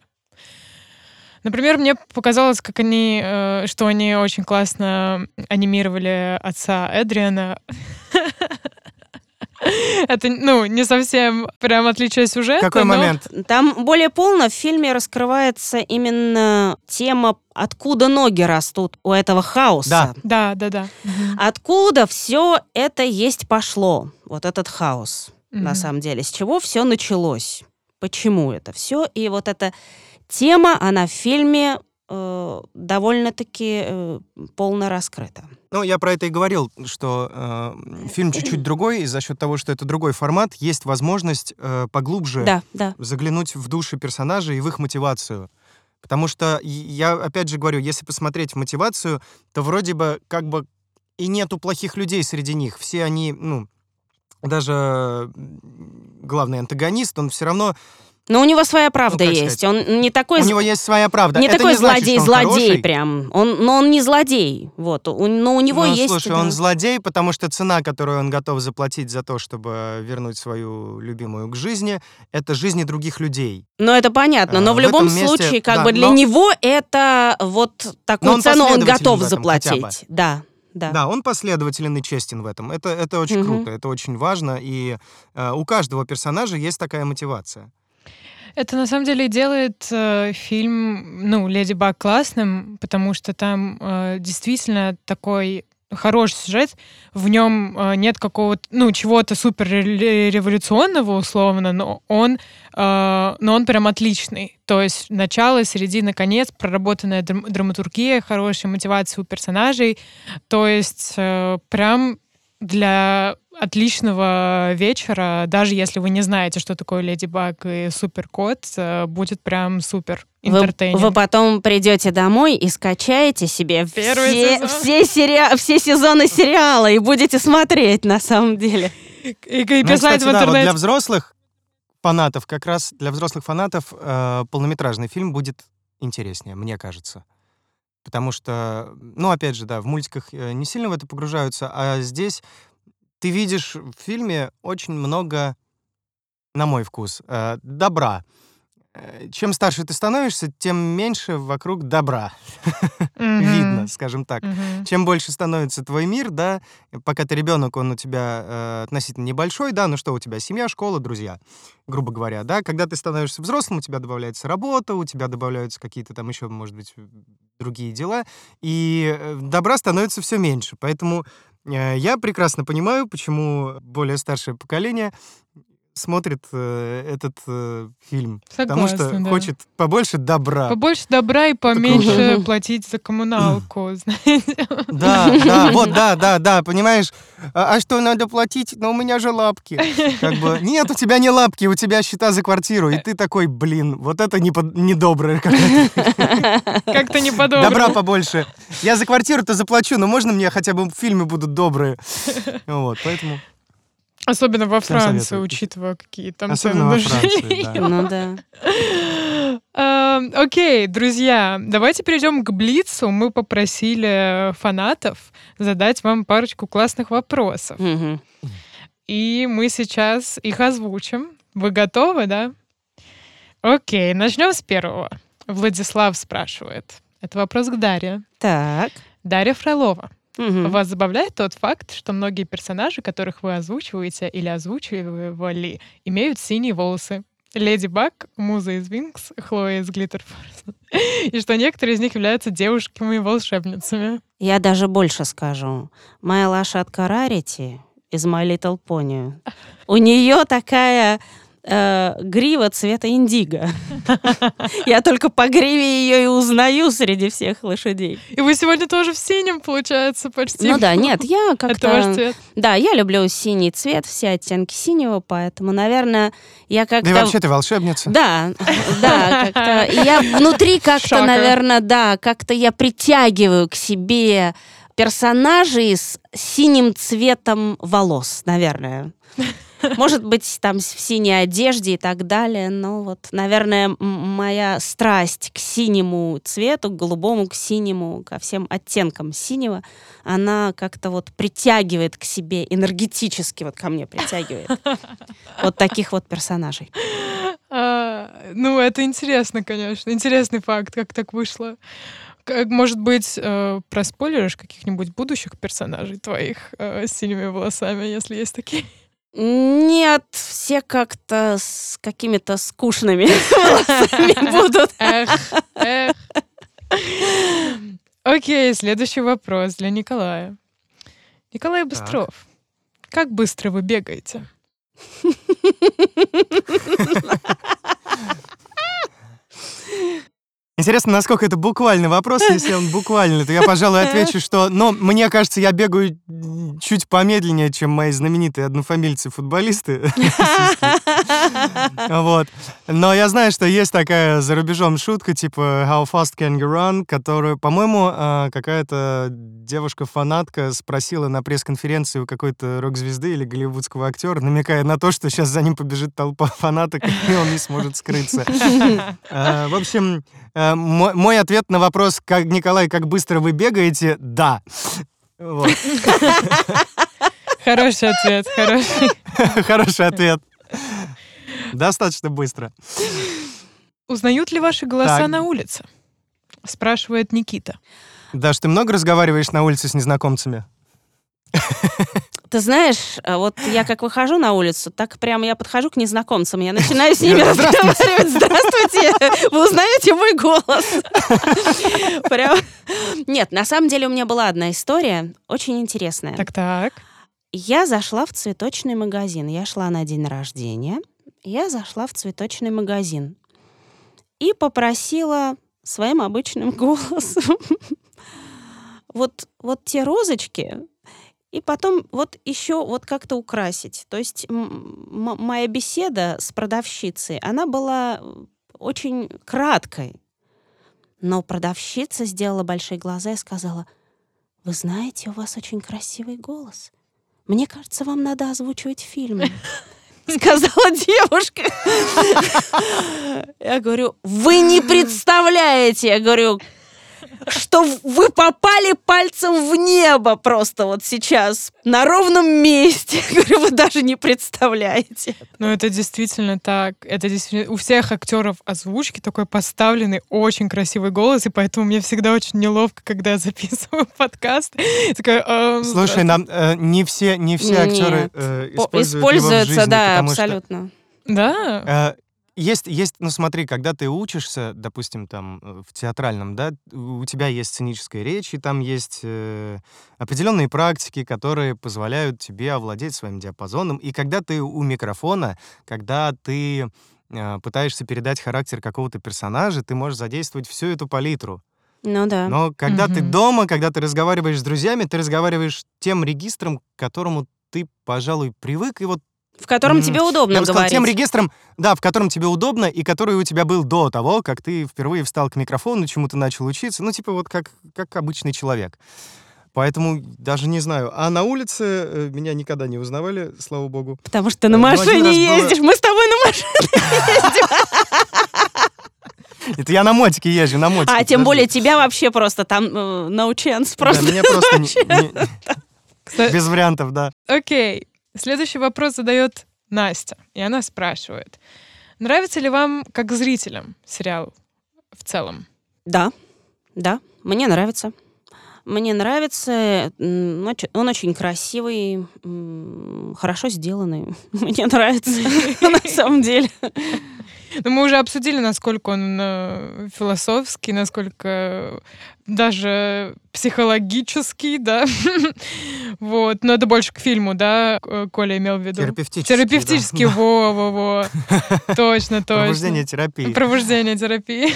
Например, мне показалось, как они, э, что они очень классно анимировали отца Эдриана. [laughs] [laughs] Это, ну, не совсем прям отличие сюжета. Какой но... момент? Там более полно в фильме раскрывается именно тема, откуда ноги растут у этого хаоса. Да, да, да. да. Откуда все это есть пошло, вот этот хаос, mm-hmm. на самом деле. С чего все началось? Почему это все? И вот эта тема, она в фильме э, довольно-таки э, полно раскрыта. Ну, я про это и говорил, что э, фильм чуть-чуть другой, и за счет того, что это другой формат, есть возможность э, поглубже да, да. заглянуть в души персонажей и в их мотивацию. Потому что я, опять же говорю, если посмотреть мотивацию, то вроде бы как бы и нету плохих людей среди них. Все они, ну, даже главный антагонист, он все равно но у него своя правда ну, есть. Сказать? Он не такой... У него есть своя правда. Не Это такой не злодей, значит, злодей прям. Он, но он не злодей. Вот. Но у него ну, есть... слушай, да. он злодей, потому что цена, которую он готов заплатить за то, чтобы вернуть свою любимую к жизни, это жизни других людей. Ну, это понятно. Но а, в, в любом месте, случае, как да, бы для но... него это вот такую он цену он готов этом, заплатить. Да. Да. да, он последователен и честен в этом. Это, это очень угу. круто, это очень важно. И э, у каждого персонажа есть такая мотивация. Это на самом деле делает э, фильм, ну, Леди Баг классным, потому что там э, действительно такой хороший сюжет, в нем э, нет какого-то, ну, чего-то супер революционного условно, но он, э, но он прям отличный. То есть начало, середина, конец, проработанная драм- драматургия, хорошая мотивация у персонажей. То есть э, прям для отличного вечера, даже если вы не знаете, что такое Леди Баг и Супер Кот, э, будет прям супер вы, вы потом придете домой и скачаете себе все, все, сери... все сезоны сериала и будете смотреть на самом деле. И, и писать ну, кстати, в интернете. Да, вот для взрослых фанатов, как раз для взрослых фанатов э, полнометражный фильм будет интереснее, мне кажется. Потому что, ну, опять же, да, в мультиках э, не сильно в это погружаются, а здесь ты видишь в фильме очень много, на мой вкус, э, добра. Э, чем старше ты становишься, тем меньше вокруг добра [laughs] видно, скажем так. Mm-hmm. Чем больше становится твой мир, да, пока ты ребенок, он у тебя э, относительно небольшой, да, ну что у тебя семья, школа, друзья, грубо говоря, да. Когда ты становишься взрослым, у тебя добавляется работа, у тебя добавляются какие-то там еще, может быть, другие дела, и э, добра становится все меньше. Поэтому я прекрасно понимаю, почему более старшее поколение смотрит э, этот э, фильм. Согласна, потому что да. хочет побольше добра. Побольше добра и поменьше [laughs] платить за коммуналку, [laughs] знаете. Да, да, вот, да, да, да, понимаешь? А, а что надо платить? Но у меня же лапки. Как бы, нет, у тебя не лапки, у тебя счета за квартиру. И ты такой, блин, вот это не недоброе какая-то. [laughs] Как-то не по Добра побольше. Я за квартиру-то заплачу, но можно мне хотя бы фильмы будут добрые? Вот, поэтому... Особенно во Франции, учитывая, какие там Особенно цены во Франции, да. Ну да. Эм, окей, друзья, давайте перейдем к Блицу. Мы попросили фанатов задать вам парочку классных вопросов. И мы сейчас их озвучим. Вы готовы, да? Окей, начнем с первого. Владислав спрашивает. Это вопрос к Дарье. Так. Дарья Фролова. Угу. Вас забавляет тот факт, что многие персонажи, которых вы озвучиваете или озвучивали, имеют синие волосы? Леди Баг, Муза из Винкс, Хлоя из Глиттер [laughs] И что некоторые из них являются девушками-волшебницами. Я даже больше скажу. Моя лошадка Рарити из My Little Pony. У нее такая э, грива цвета индиго. [laughs] Я только по гриве ее и узнаю среди всех лошадей. И вы сегодня тоже в синем, получается, почти. Ну да, нет, я [laughs] как-то... Да, я люблю синий цвет, все оттенки синего, поэтому, наверное, я как-то... Да и вообще ты волшебница. Да, [laughs] да, как-то... Я внутри как-то, наверное, да, как-то я притягиваю к себе персонажей с синим цветом волос, наверное. Может быть, там в синей одежде и так далее. Но вот, наверное, моя страсть к синему цвету, к голубому, к синему, ко всем оттенкам синего, она как-то вот притягивает к себе, энергетически вот ко мне притягивает. Вот таких вот персонажей. А, ну, это интересно, конечно. Интересный факт, как так вышло. Как, может быть, э, проспойлеришь каких-нибудь будущих персонажей твоих э, с синими волосами, если есть такие? Нет, все как-то с какими-то скучными волосами будут. Окей, следующий вопрос для Николая. Николай Быстров, как быстро вы бегаете? Интересно, насколько это буквальный вопрос. Если он буквальный, то я, пожалуй, отвечу, что... Но мне кажется, я бегаю чуть помедленнее, чем мои знаменитые однофамильцы-футболисты. [laughs] Вот. Но я знаю, что есть такая за рубежом шутка, типа «How fast can you run?», которую, по-моему, а, какая-то девушка-фанатка спросила на пресс-конференции у какой-то рок-звезды или голливудского актера, намекая на то, что сейчас за ним побежит толпа фанаток, и он не сможет скрыться. А, [laughs] в общем, Э, мой, мой ответ на вопрос, как Николай, как быстро вы бегаете, да. Хороший ответ, хороший. Хороший ответ. Достаточно быстро. Узнают ли ваши голоса так. на улице? Спрашивает Никита. Даш, ты много разговариваешь на улице с незнакомцами? Ты знаешь, э, вот я как выхожу на улицу, так прямо я подхожу к незнакомцам, я начинаю с ними разговаривать. Здравствуйте, вы узнаете мой голос? Прям... Нет, на самом деле у меня была одна история, очень интересная. Так-так. Я зашла в цветочный магазин. Я шла на день рождения. Я зашла в цветочный магазин и попросила своим обычным голосом [laughs] вот, вот те розочки, и потом вот еще вот как-то украсить. То есть моя беседа с продавщицей, она была очень краткой. Но продавщица сделала большие глаза и сказала, «Вы знаете, у вас очень красивый голос. Мне кажется, вам надо озвучивать фильм». [laughs] Сказала девушка. Я говорю, вы не представляете. Я говорю, что вы попали пальцем в небо просто вот сейчас, на ровном месте. [laughs] Говорю, вы даже не представляете. Ну, это действительно так. Это действительно... У всех актеров озвучки такой поставленный, очень красивый голос, и поэтому мне всегда очень неловко, когда я записываю [laughs] подкаст. Такая, э, Слушай, нам э, не все, не все актеры э, используют Используются, его в жизни, да, абсолютно. Что, да? Есть, есть, ну смотри, когда ты учишься, допустим, там э, в театральном, да, у тебя есть сценическая речь, и там есть э, определенные практики, которые позволяют тебе овладеть своим диапазоном. И когда ты у микрофона, когда ты э, пытаешься передать характер какого-то персонажа, ты можешь задействовать всю эту палитру. Ну да. Но когда угу. ты дома, когда ты разговариваешь с друзьями, ты разговариваешь тем регистром, к которому ты, пожалуй, привык, и вот в котором тебе удобно Я бы сказал, тем регистром, да, в котором тебе удобно, и который у тебя был до того, как ты впервые встал к микрофону, чему-то начал учиться. Ну, типа вот как, как обычный человек. Поэтому даже не знаю. А на улице э, меня никогда не узнавали, слава богу. Потому что ты на э, машине ездишь. Было... Мы с тобой на машине ездим. Это я на мотике езжу, на мотике. А тем более тебя вообще просто там э, no chance. Просто меня просто [laughs] [laughs] без вариантов, да. Окей. Следующий вопрос задает Настя, и она спрашивает, нравится ли вам как зрителям сериал в целом? Да, да, мне нравится. Мне нравится, он очень красивый, хорошо сделанный. [laughs] Мне нравится, [laughs] на самом деле. Но мы уже обсудили, насколько он э, философский, насколько даже психологический, да. [laughs] вот. Но это больше к фильму, да, Коля имел в виду. Терапевтический. Терапевтический, да. во-во-во. Точно, точно. Пробуждение терапии. Пробуждение терапии.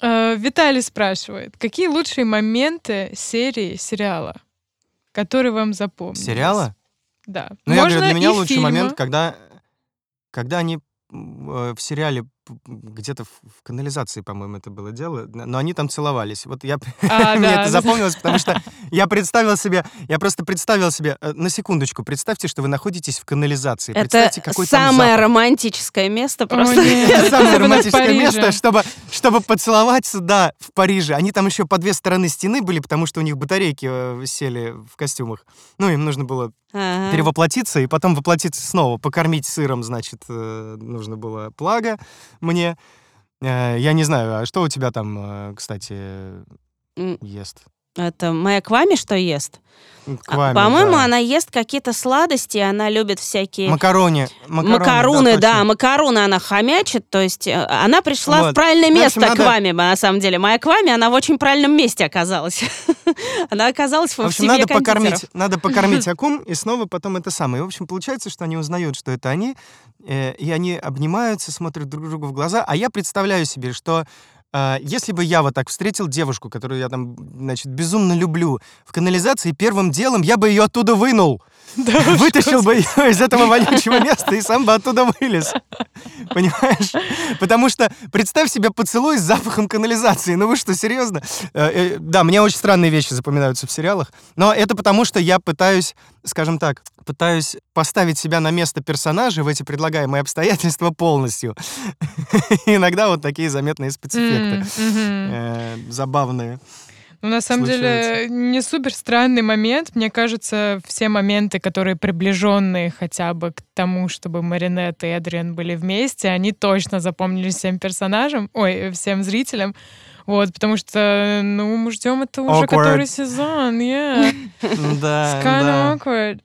Э, Виталий спрашивает, какие лучшие моменты серии, сериала, которые вам запомнились? Сериала? Да. Ну, я говорю, для меня лучший фильма. момент, когда, когда они э, в сериале где-то в канализации, по-моему, это было дело, но они там целовались. Вот я [laughs] а, мне это запомнилось, потому что [laughs] я представил себе, я просто представил себе, э, на секундочку, представьте, что вы находитесь в канализации. Это самое романтическое место просто. [laughs] Самое романтическое место, чтобы, чтобы поцеловаться, да, в Париже. Они там еще по две стороны стены были, потому что у них батарейки э, сели в костюмах. Ну, им нужно было ага. перевоплотиться и потом воплотиться снова. Покормить сыром, значит, э, нужно было плага мне. Э, я не знаю, а что у тебя там, э, кстати, ест? Это моя Квами что ест? Квами, По-моему, да. она ест какие-то сладости, она любит всякие... Макарони. Макароны, макаруны да, да, макаруны она хомячит, то есть э, она пришла вот. в правильное место общем, к вами, на самом деле. Моя Квами, она в очень правильном месте оказалась. [laughs] она оказалась в, в общем, надо покормить, надо [laughs] покормить акум, и снова потом это самое. И, в общем, получается, что они узнают, что это они, э, и они обнимаются, смотрят друг другу в глаза, а я представляю себе, что а, если бы я вот так встретил девушку, которую я там, значит, безумно люблю, в канализации, первым делом я бы ее оттуда вынул. [laughs] Да Вытащил бы ее [laughs] из этого вонючего места и сам бы оттуда вылез. [laughs] Понимаешь? Потому что представь себе поцелуй с запахом канализации. Ну вы что, серьезно? Э, э, да, мне очень странные вещи запоминаются в сериалах. Но это потому, что я пытаюсь, скажем так, пытаюсь поставить себя на место персонажа в эти предлагаемые обстоятельства полностью. Иногда вот такие заметные спецэффекты. Э, забавные. Ну, на самом случается. деле, не супер странный момент. Мне кажется, все моменты, которые приближенные хотя бы к тому, чтобы Маринет и Эдриан были вместе, они точно запомнились всем персонажам, ой, всем зрителям. Вот, потому что, ну, мы ждем это уже awkward. который сезон, yeah. [laughs] Да, да. awkward.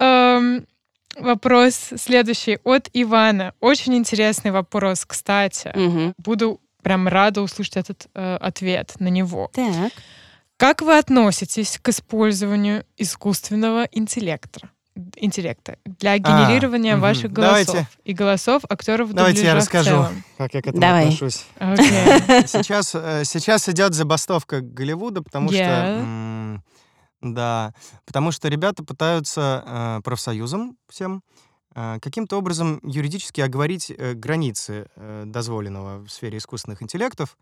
Um, вопрос следующий от Ивана. Очень интересный вопрос, кстати. Угу. Буду прям рада услышать этот э, ответ на него. Так. Как вы относитесь к использованию искусственного интеллекта? интеллекта для а, генерирования а, ваших голосов давайте, и голосов актеров Давайте я расскажу, как я к этому Давай. отношусь. Okay. [laughs] Сейчас, э, сейчас идет забастовка Голливуда, потому yeah. что да, потому что ребята пытаются э, профсоюзом всем каким-то образом юридически оговорить э, границы э, дозволенного в сфере искусственных интеллектов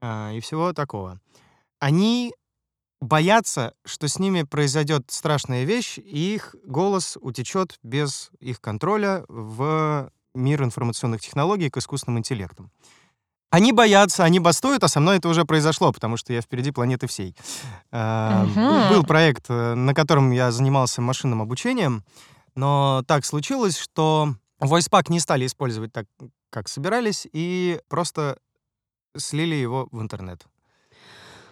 э, и всего такого. Они боятся, что с ними произойдет страшная вещь, и их голос утечет без их контроля в мир информационных технологий к искусственным интеллектам. Они боятся, они бастуют, а со мной это уже произошло, потому что я впереди планеты всей. Uh-huh. Был проект, э, на котором я занимался машинным обучением, но так случилось, что VoicePack не стали использовать так, как собирались, и просто слили его в интернет.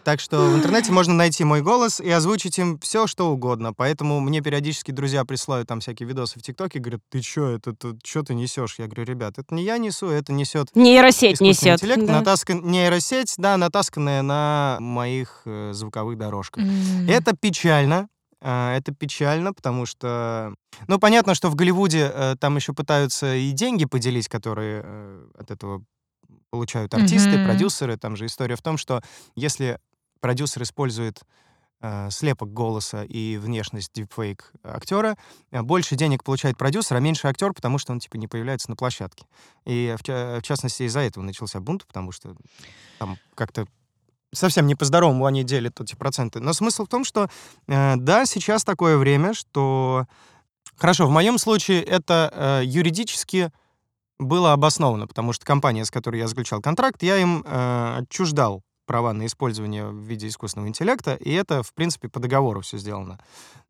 Так что в интернете можно найти мой голос и озвучить им все, что угодно. Поэтому мне периодически друзья присылают там всякие видосы в ТикТоке, говорят, ты что, это, это что ты несешь? Я говорю, ребят, это не я несу, это несет нейросеть несет. Интеллект, да. натаскан... нейросеть, да, натасканная на моих э, звуковых дорожках. Mm. Это печально, э, это печально, потому что... Ну, понятно, что в Голливуде э, там еще пытаются и деньги поделить, которые э, от этого получают артисты, mm-hmm. продюсеры. Там же история в том, что если продюсер использует э, слепок голоса и внешность дипфейк актера, э, больше денег получает продюсер, а меньше актер, потому что он типа не появляется на площадке. И в, в частности из-за этого начался бунт, потому что там как-то совсем не по-здоровому они делят эти проценты. Но смысл в том, что э, да, сейчас такое время, что... Хорошо, в моем случае это э, юридически было обосновано, потому что компания, с которой я заключал контракт, я им э, отчуждал права на использование в виде искусственного интеллекта, и это, в принципе, по договору все сделано.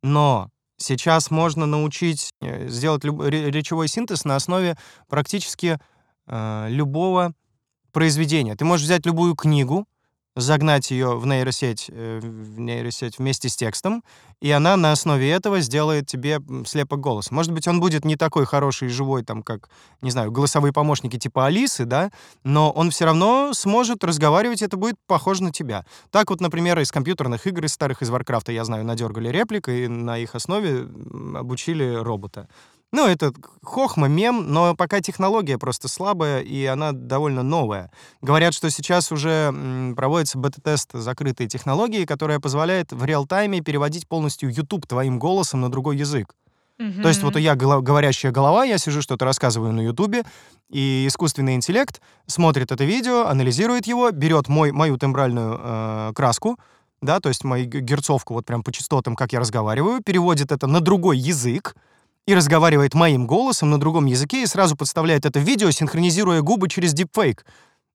Но сейчас можно научить э, сделать люб- речевой синтез на основе практически э, любого произведения. Ты можешь взять любую книгу, загнать ее в нейросеть, э, в нейросеть вместе с текстом, и она на основе этого сделает тебе слепок голос. Может быть, он будет не такой хороший и живой, там, как, не знаю, голосовые помощники типа Алисы, да, но он все равно сможет разговаривать, это будет похоже на тебя. Так вот, например, из компьютерных игр, из старых из Варкрафта, я знаю, надергали реплик, и на их основе обучили робота. Ну, это хохма, мем, но пока технология просто слабая, и она довольно новая. Говорят, что сейчас уже проводится бета-тест закрытой технологии, которая позволяет в реал-тайме переводить полностью YouTube твоим голосом на другой язык. Mm-hmm. То есть вот я говорящая голова, я сижу, что-то рассказываю на Ютубе, и искусственный интеллект смотрит это видео, анализирует его, берет мой, мою тембральную э, краску, да, то есть мою герцовку вот прям по частотам, как я разговариваю, переводит это на другой язык, и разговаривает моим голосом на другом языке и сразу подставляет это видео, синхронизируя губы через дипфейк.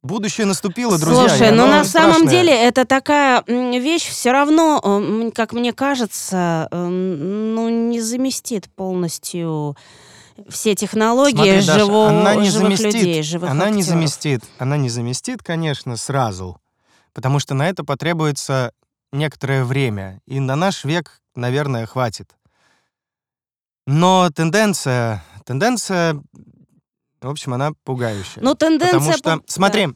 Будущее наступило, друзья. Слушай, ну на страшное. самом деле это такая вещь все равно, как мне кажется, э, ну не заместит полностью все технологии Смотри, Даша, живо, она не живых заместит, людей, живых Она актеров. не заместит, она не заместит, конечно, сразу, потому что на это потребуется некоторое время, и на наш век, наверное, хватит. Но тенденция, тенденция, в общем, она пугающая. Ну, тенденция... Потому что, смотри, да.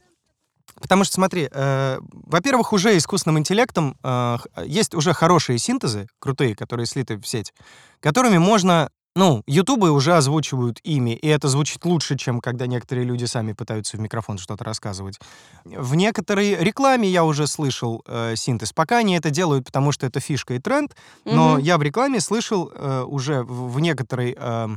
Потому что, смотри, э, во-первых, уже искусственным интеллектом э, есть уже хорошие синтезы, крутые, которые слиты в сеть, которыми можно ну, ютубы уже озвучивают ими, и это звучит лучше, чем когда некоторые люди сами пытаются в микрофон что-то рассказывать. В некоторой рекламе я уже слышал э, синтез. Пока они это делают, потому что это фишка и тренд, но mm-hmm. я в рекламе слышал э, уже в, в некоторой э,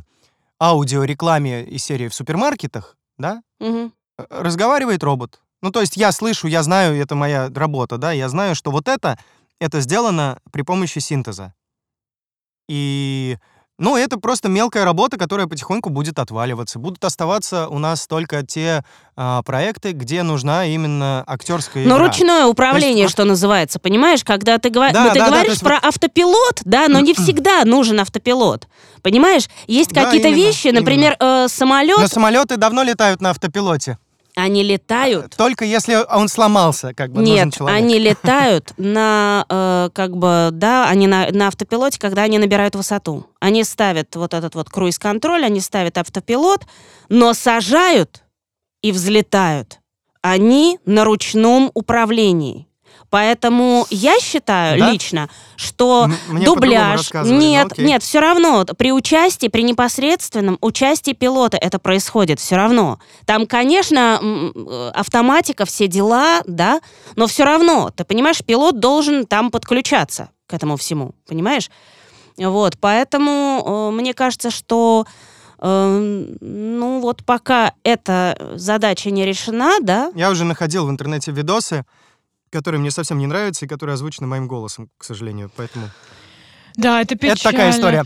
аудиорекламе из серии в супермаркетах, да, mm-hmm. разговаривает робот. Ну, то есть я слышу, я знаю, это моя работа, да, я знаю, что вот это, это сделано при помощи синтеза. И ну, это просто мелкая работа, которая потихоньку будет отваливаться. Будут оставаться у нас только те а, проекты, где нужна именно актерская игра. Но ручное управление, есть, что называется, понимаешь? Когда ты, говор... да, ну, ты да, говоришь да, про есть... автопилот, да, но не всегда нужен автопилот. Понимаешь? Есть да, какие-то вещи, например, э, самолет... Но самолеты давно летают на автопилоте. Они летают. Только если он сломался, как бы Нет, человек. они [laughs] летают на, э, как бы, да, они на, на автопилоте, когда они набирают высоту. Они ставят вот этот вот круиз-контроль, они ставят автопилот, но сажают и взлетают они на ручном управлении. Поэтому я считаю да? лично, что Мне дубляж... Нет, ну, нет, все равно. При участии, при непосредственном участии пилота это происходит все равно. Там, конечно, автоматика, все дела, да, но все равно, ты понимаешь, пилот должен там подключаться к этому всему, понимаешь? Вот, поэтому э, мне кажется, что э, ну вот пока эта задача не решена, да. Я уже находил в интернете видосы, которые мне совсем не нравятся и которые озвучены моим голосом, к сожалению. Поэтому... Да, это печально. Это такая история.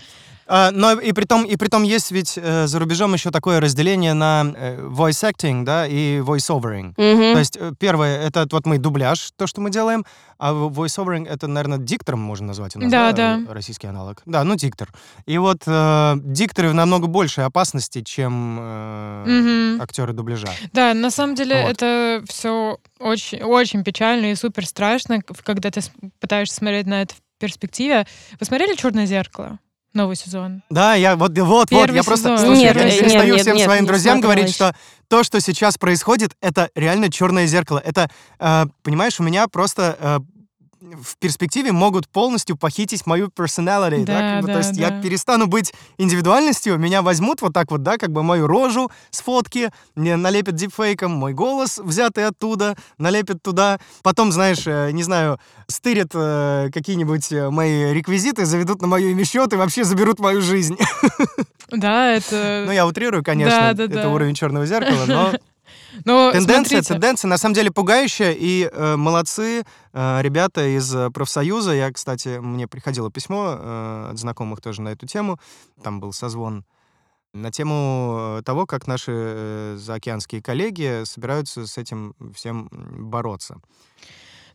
А, но и при том, и при том есть ведь э, за рубежом еще такое разделение на э, voice acting, да, и voice overing. Mm-hmm. То есть э, первое это вот мы дубляж, то, что мы делаем, а voice overing это, наверное, диктором можно назвать у нас, да, да, да. российский аналог. Да, ну диктор. И вот э, дикторы в намного большей опасности, чем э, mm-hmm. актеры дубляжа. Да, на самом деле вот. это все очень, очень печально и супер страшно, когда ты пытаешься смотреть на это в перспективе. Вы смотрели «Черное зеркало»? Новый сезон. Да, я вот, вот, Первый вот, я просто, слушай, нет, я нет, перестаю нет, всем нет, своим нет, друзьям говорить, что то, что сейчас происходит, это реально черное зеркало. Это, э, понимаешь, у меня просто э, в перспективе могут полностью похитить мою personality, да, да, как бы, да то есть да. я перестану быть индивидуальностью, меня возьмут вот так вот, да, как бы мою рожу с фотки, мне налепят дипфейком, мой голос взятый оттуда, налепят туда, потом, знаешь, э, не знаю, стырят э, какие-нибудь э, мои реквизиты, заведут на мое имя счет и вообще заберут мою жизнь. [laughs] Да, это... Ну, я утрирую, конечно, да, да, это да. уровень черного зеркала, но [laughs] но тенденция, смотрите. тенденция на самом деле пугающая, и э, молодцы э, ребята из профсоюза. Я, кстати, мне приходило письмо э, от знакомых тоже на эту тему. Там был созвон на тему э, того, как наши э, заокеанские коллеги собираются с этим всем бороться.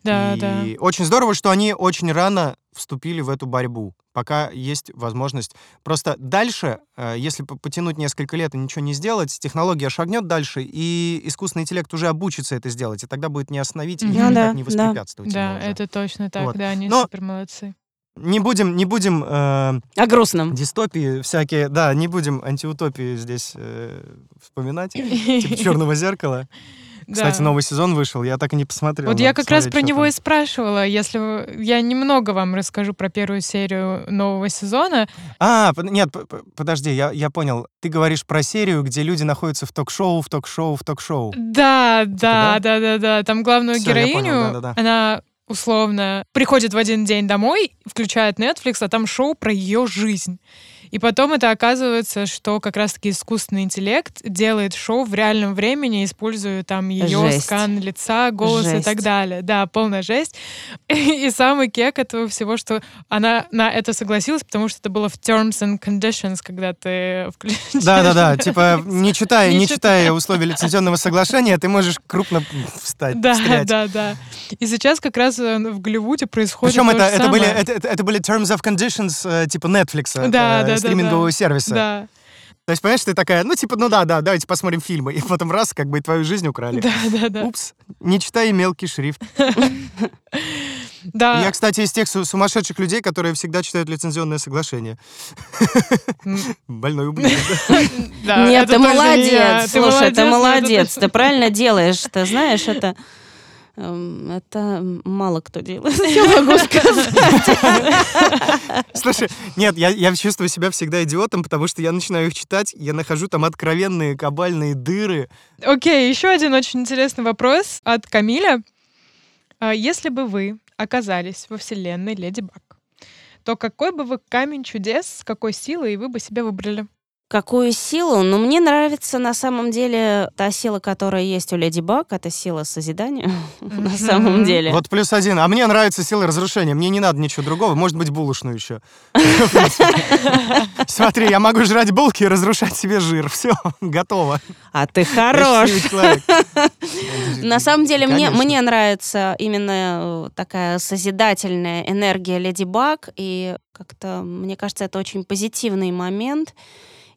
Да, и да. очень здорово, что они очень рано вступили в эту борьбу, пока есть возможность. Просто дальше, э, если потянуть несколько лет и ничего не сделать, технология шагнет дальше, и искусственный интеллект уже обучится это сделать, и тогда будет не остановить и ну, да, не воспрепятствовать. Да, да это точно так, вот. да, они Но супер молодцы. Не будем, не будем... Э, О грустном. Дистопии всякие, да, не будем антиутопии здесь э, вспоминать, типа «Черного зеркала». [laughs] Кстати, да. новый сезон вышел, я так и не посмотрел. Вот я как раз про него там. и спрашивала. Если я немного вам расскажу про первую серию нового сезона. А, нет, подожди, я, я понял. Ты говоришь про серию, где люди находятся в ток-шоу, в ток-шоу, в ток-шоу. Да, типа, да, да, да, да. Там главную Всё, героиню, понял, да, да, да. она условно приходит в один день домой, включает Netflix, а там шоу про ее жизнь. И потом это оказывается, что как раз-таки искусственный интеллект делает шоу в реальном времени, используя там ее жесть. скан лица, голос жесть. и так далее. Да, полная жесть. [laughs] И самый кек этого всего, что она на это согласилась, потому что это было в terms and conditions, когда ты включаешь. Да-да-да, [laughs] типа не читая, не читая условия лицензионного соглашения, ты можешь крупно встать. Да, да, да. И сейчас как раз э, в Голливуде происходит Причем это, это, были, это, это были terms of conditions э, типа Netflix. Да, да, стримингового да, сервиса. Да. То есть, понимаешь, ты такая, ну, типа, ну да, да, давайте посмотрим фильмы. И потом раз, как бы и твою жизнь украли. Да, да, да. Упс, не читай мелкий шрифт. Да. Я, кстати, из тех сумасшедших людей, которые всегда читают лицензионное соглашение. Больной ублюдок. Нет, ты молодец. Слушай, ты молодец. Ты правильно делаешь. Ты знаешь, это это мало кто делает, [laughs] я могу сказать. Слушай, нет, я, я чувствую себя всегда идиотом, потому что я начинаю их читать, я нахожу там откровенные кабальные дыры. Окей, еще один очень интересный вопрос от Камиля. А если бы вы оказались во вселенной Леди Баг, то какой бы вы камень чудес, с какой силой вы бы себе выбрали? Какую силу? Ну, мне нравится на самом деле та сила, которая есть у Леди Баг, это сила созидания [laughs] на самом деле. Вот плюс один. А мне нравится сила разрушения. Мне не надо ничего другого. Может быть, булочную еще. [laughs] Смотри, я могу жрать булки и разрушать себе жир. Все, готово. А ты хорош. [laughs] На самом деле, мне, мне нравится именно э, такая созидательная энергия Леди Баг, и как-то, мне кажется, это очень позитивный момент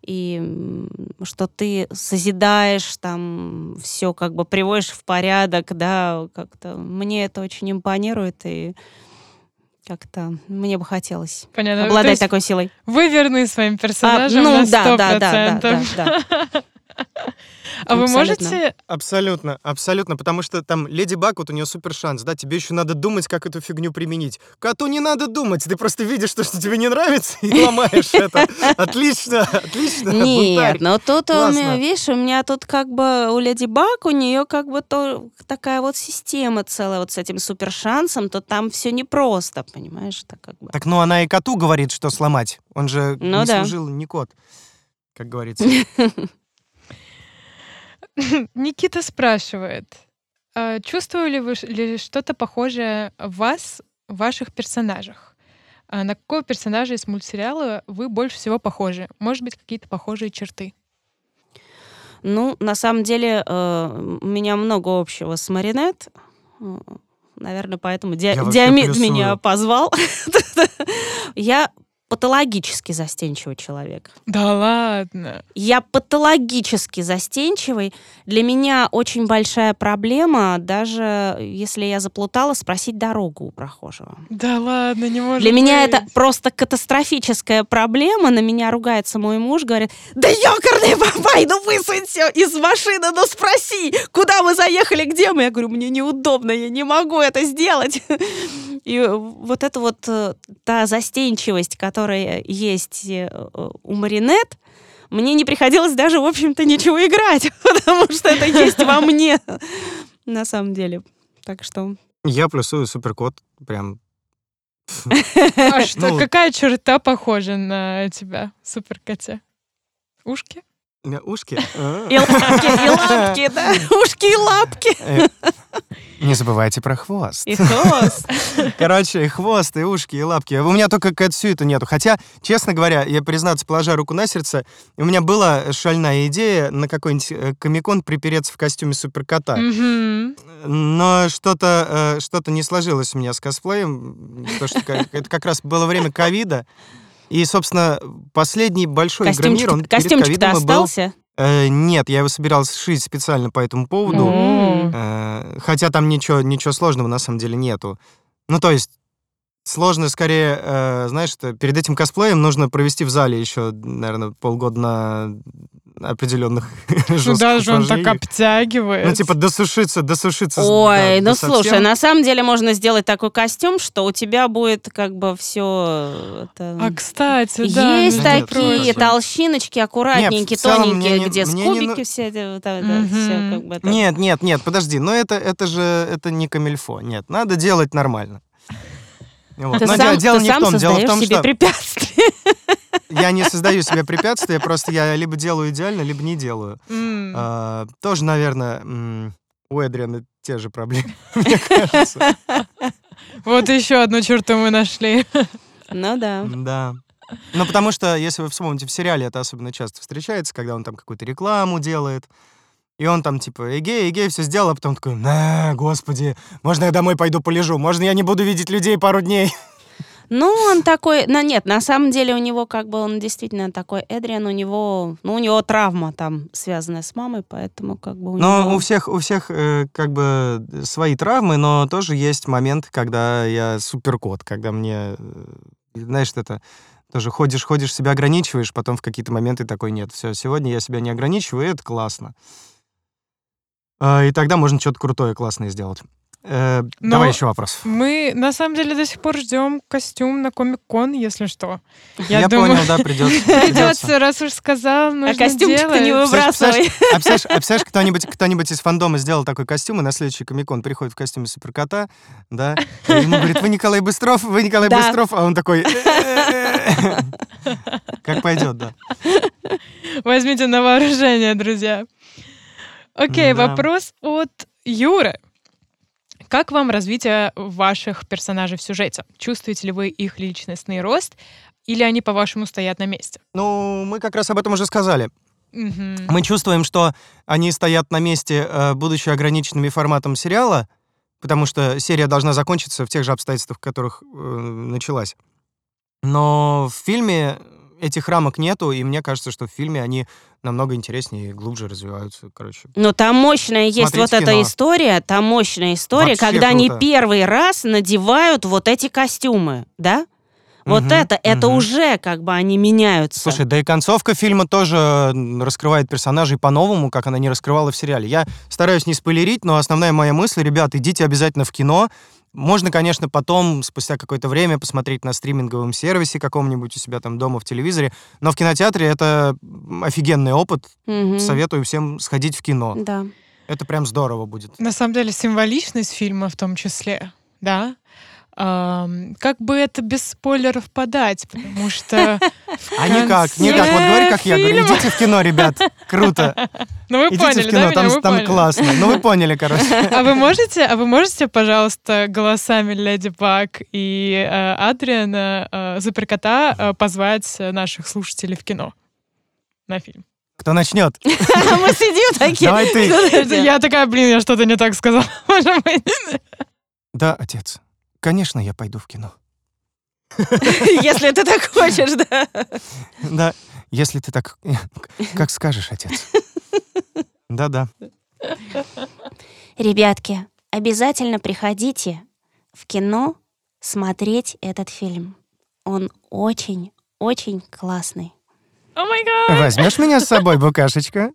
и что ты созидаешь там все как бы приводишь в порядок, да, как-то мне это очень импонирует и как-то мне бы хотелось Понятно. обладать такой силой. Вы верны своим персонажам а, ну, на 100%. Да, да, да, да, да, да. А вы можете... Абсолютно, абсолютно, потому что там Леди Баг, вот у нее супер шанс, да, тебе еще надо думать, как эту фигню применить. Коту не надо думать, ты просто видишь то, что тебе не нравится, и ломаешь это. Отлично, отлично, Нет, но тут, у меня, видишь, у меня тут как бы у Леди Баг, у нее как бы то, такая вот система целая вот с этим супер шансом, то там все непросто, понимаешь? Так, как бы. так ну она и коту говорит, что сломать. Он же ну, не да. служил не кот, как говорится. [laughs] [laughs] Никита спрашивает, а чувствовали вы ли что-то похожее в вас, в ваших персонажах? А на какого персонажа из мультсериала вы больше всего похожи? Может быть, какие-то похожие черты? Ну, на самом деле, э, у меня много общего с Маринет. Наверное, поэтому Ди- Диамид меня позвал. [laughs] Я патологически застенчивый человек. Да ладно. Я патологически застенчивый. Для меня очень большая проблема, даже если я заплутала, спросить дорогу у прохожего. Да ладно, не может Для быть. меня это просто катастрофическая проблема. На меня ругается мой муж, говорит, да ёкарный [laughs] бабай, ну высунься из машины, ну спроси, куда мы заехали, где мы? Я говорю, мне неудобно, я не могу это сделать. [laughs] И вот это вот э, та застенчивость, которая есть э, у Маринет, мне не приходилось даже, в общем-то, ничего играть, [laughs] потому что это есть во мне, на самом деле. Так что... Я плюсую суперкот, прям а что, ну, какая черта похожа на тебя, суперкоте? Ушки? Ушки? [laughs] И лапки, и лапки, да. [laughs] [laughs] Ушки и лапки. Э, не забывайте про хвост. И хвост. Короче, и хвост, и ушки, и лапки. У меня только какая-то это нету. Хотя, честно говоря, я, признаться, положа руку на сердце, у меня была шальная идея на какой-нибудь э, комикон припереться в костюме суперкота. Но что-то э, что не сложилось у меня с косплеем. Потому что это как раз было время ковида. И, собственно, последний большой костюмчик, Игромир, он костюмчик перед остался? Был, э, нет, я его собирался шить специально по этому поводу. Mm. Хотя там ничего, ничего сложного на самом деле нету. Ну, то есть, сложно скорее, э, знаешь, перед этим косплеем нужно провести в зале еще, наверное, полгода на определенных [laughs] Ну даже он так обтягивает. Ну типа досушиться, досушиться. Ой, да, ну слушай, на самом деле можно сделать такой костюм, что у тебя будет как бы все. Это... А кстати, да. Есть такие нет, толщиночки аккуратненькие, нет, тоненькие, где мне скубики не... все, вот, угу. все как бы. Так. Нет, нет, нет, подожди, но это это же это не камильфо, нет, надо делать нормально. Вот. Ты Но сам, дело ты не сам в том, дело в том, себе что препятствия. Я не создаю себе препятствия, просто я либо делаю идеально, либо не делаю. Mm. А, тоже, наверное, у Эдриана те же проблемы, [laughs] мне [laughs] кажется. Вот еще одну черту мы нашли. Ну да. Да. Ну, потому что, если вы вспомните, в сериале это особенно часто встречается, когда он там какую-то рекламу делает, и он там типа, эгей, эгей, все сделал, а потом такой, на, господи, можно я домой пойду полежу, можно я не буду видеть людей пару дней? [laughs] Ну, он такой... Ну, нет, на самом деле у него как бы он действительно такой Эдриан, у него... Ну, у него травма там связанная с мамой, поэтому как бы у Но него... у всех, у всех э, как бы свои травмы, но тоже есть момент, когда я суперкот, когда мне... Э, знаешь, это тоже ходишь, ходишь, себя ограничиваешь, потом в какие-то моменты такой, нет, все, сегодня я себя не ограничиваю, и это классно. А, и тогда можно что-то крутое, классное сделать. Э, давай еще вопрос. Мы на самом деле до сих пор ждем костюм на Комик-кон, если что. Я, Я думаю, понял, да, придется. [laughs] Придется, раз уж сказал, нужно А костюмчик ты не выбрасывай. А представляешь, кто-нибудь кто-нибудь из фандома сделал такой костюм, и на следующий Комик-кон приходит в костюме суперкота, да, и ему говорит, вы Николай Быстров, вы Николай Быстров, а он такой... Как пойдет, да. Возьмите на вооружение, друзья. Окей, вопрос от Юры. Как вам развитие ваших персонажей в сюжете? Чувствуете ли вы их личностный рост, или они, по-вашему, стоят на месте? Ну, мы как раз об этом уже сказали. Угу. Мы чувствуем, что они стоят на месте, э, будучи ограниченными форматом сериала, потому что серия должна закончиться в тех же обстоятельствах, в которых э, началась. Но в фильме этих рамок нету, и мне кажется, что в фильме они намного интереснее и глубже развиваются, короче. Но там мощная есть вот кино. эта история, там мощная история, Вообще когда круто. они первый раз надевают вот эти костюмы, да? Вот угу, это, это угу. уже как бы они меняются. Слушай, да и концовка фильма тоже раскрывает персонажей по-новому, как она не раскрывала в сериале. Я стараюсь не спойлерить, но основная моя мысль, ребят, идите обязательно в кино, можно, конечно, потом, спустя какое-то время, посмотреть на стриминговом сервисе каком-нибудь у себя там дома в телевизоре. Но в кинотеатре это офигенный опыт. Угу. Советую всем сходить в кино. Да. Это прям здорово будет. На самом деле символичность фильма в том числе, да, как бы это без спойлеров подать, потому что... [laughs] А никак, никак. Вот говори, как я говорю, идите в кино, ребят. Круто. [laughs] Ну вы поняли, в кино, да, там, там классно. Ну вы поняли, короче. [laughs] А вы можете, а вы можете, пожалуйста, голосами Леди Баг и э, Адриана э, Суперкота э, позвать наших слушателей в кино на фильм? Кто начнет? Мы сидим такие. Давай ты. Я такая, блин, я что-то не так сказала. Да, отец. Конечно, я пойду в кино. [laughs] Если ты так хочешь, да. Да, если ты так... Как скажешь, отец. Да-да. Ребятки, обязательно приходите в кино смотреть этот фильм. Он очень-очень классный. Гад! Возьмешь меня с собой, букашечка?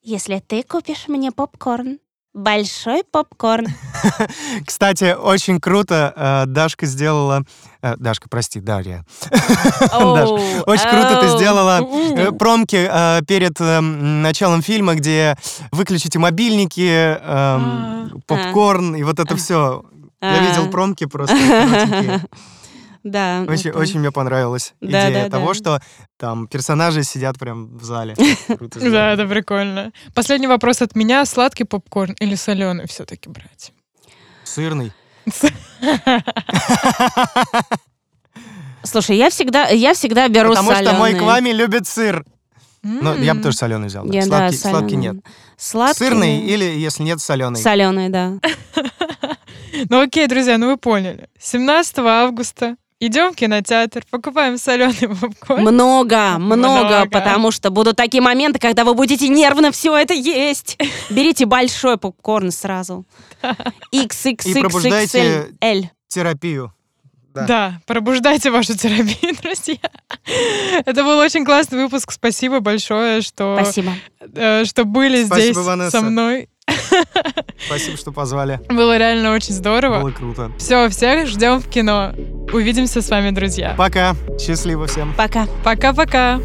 Если ты купишь мне попкорн. Большой попкорн. [laughs] Кстати, очень круто э, Дашка сделала... Э, Дашка, прости, Дарья. [laughs] Очень круто ты сделала э, промки перед началом фильма, где выключите мобильники, эм, а. попкорн и вот это все. Я видел промки просто. [laughs] Да. Очень, очень мне понравилась да, идея да, того, да. что там персонажи сидят прям в зале. [laughs] Да, это прикольно. Последний вопрос от меня. Сладкий попкорн или соленый все-таки брать? Сырный. [laughs] Слушай, я всегда, я всегда беру Потому соленый. что мой к вами любит сыр. Но я бы тоже соленый взял. Да. Я, сладкий, да, сладкий нет. Сладкий. Сырный или, если нет, соленый. Соленый, да. [laughs] Ну окей, друзья, ну вы поняли. 17 августа Идем в кинотеатр, покупаем соленый попкорн. Много, много, много, потому что будут такие моменты, когда вы будете нервно все это есть. Берите большой попкорн сразу. XXXXL. терапию. Да. да, пробуждайте вашу терапию, [laughs] друзья. Это был очень классный выпуск. Спасибо большое, что, Спасибо. Э, что были Спасибо, здесь Ванесса. со мной. [laughs] Спасибо, что позвали. Было реально очень здорово. Было круто. Все, всех ждем в кино. Увидимся с вами, друзья. Пока. Счастливо всем. Пока. Пока-пока.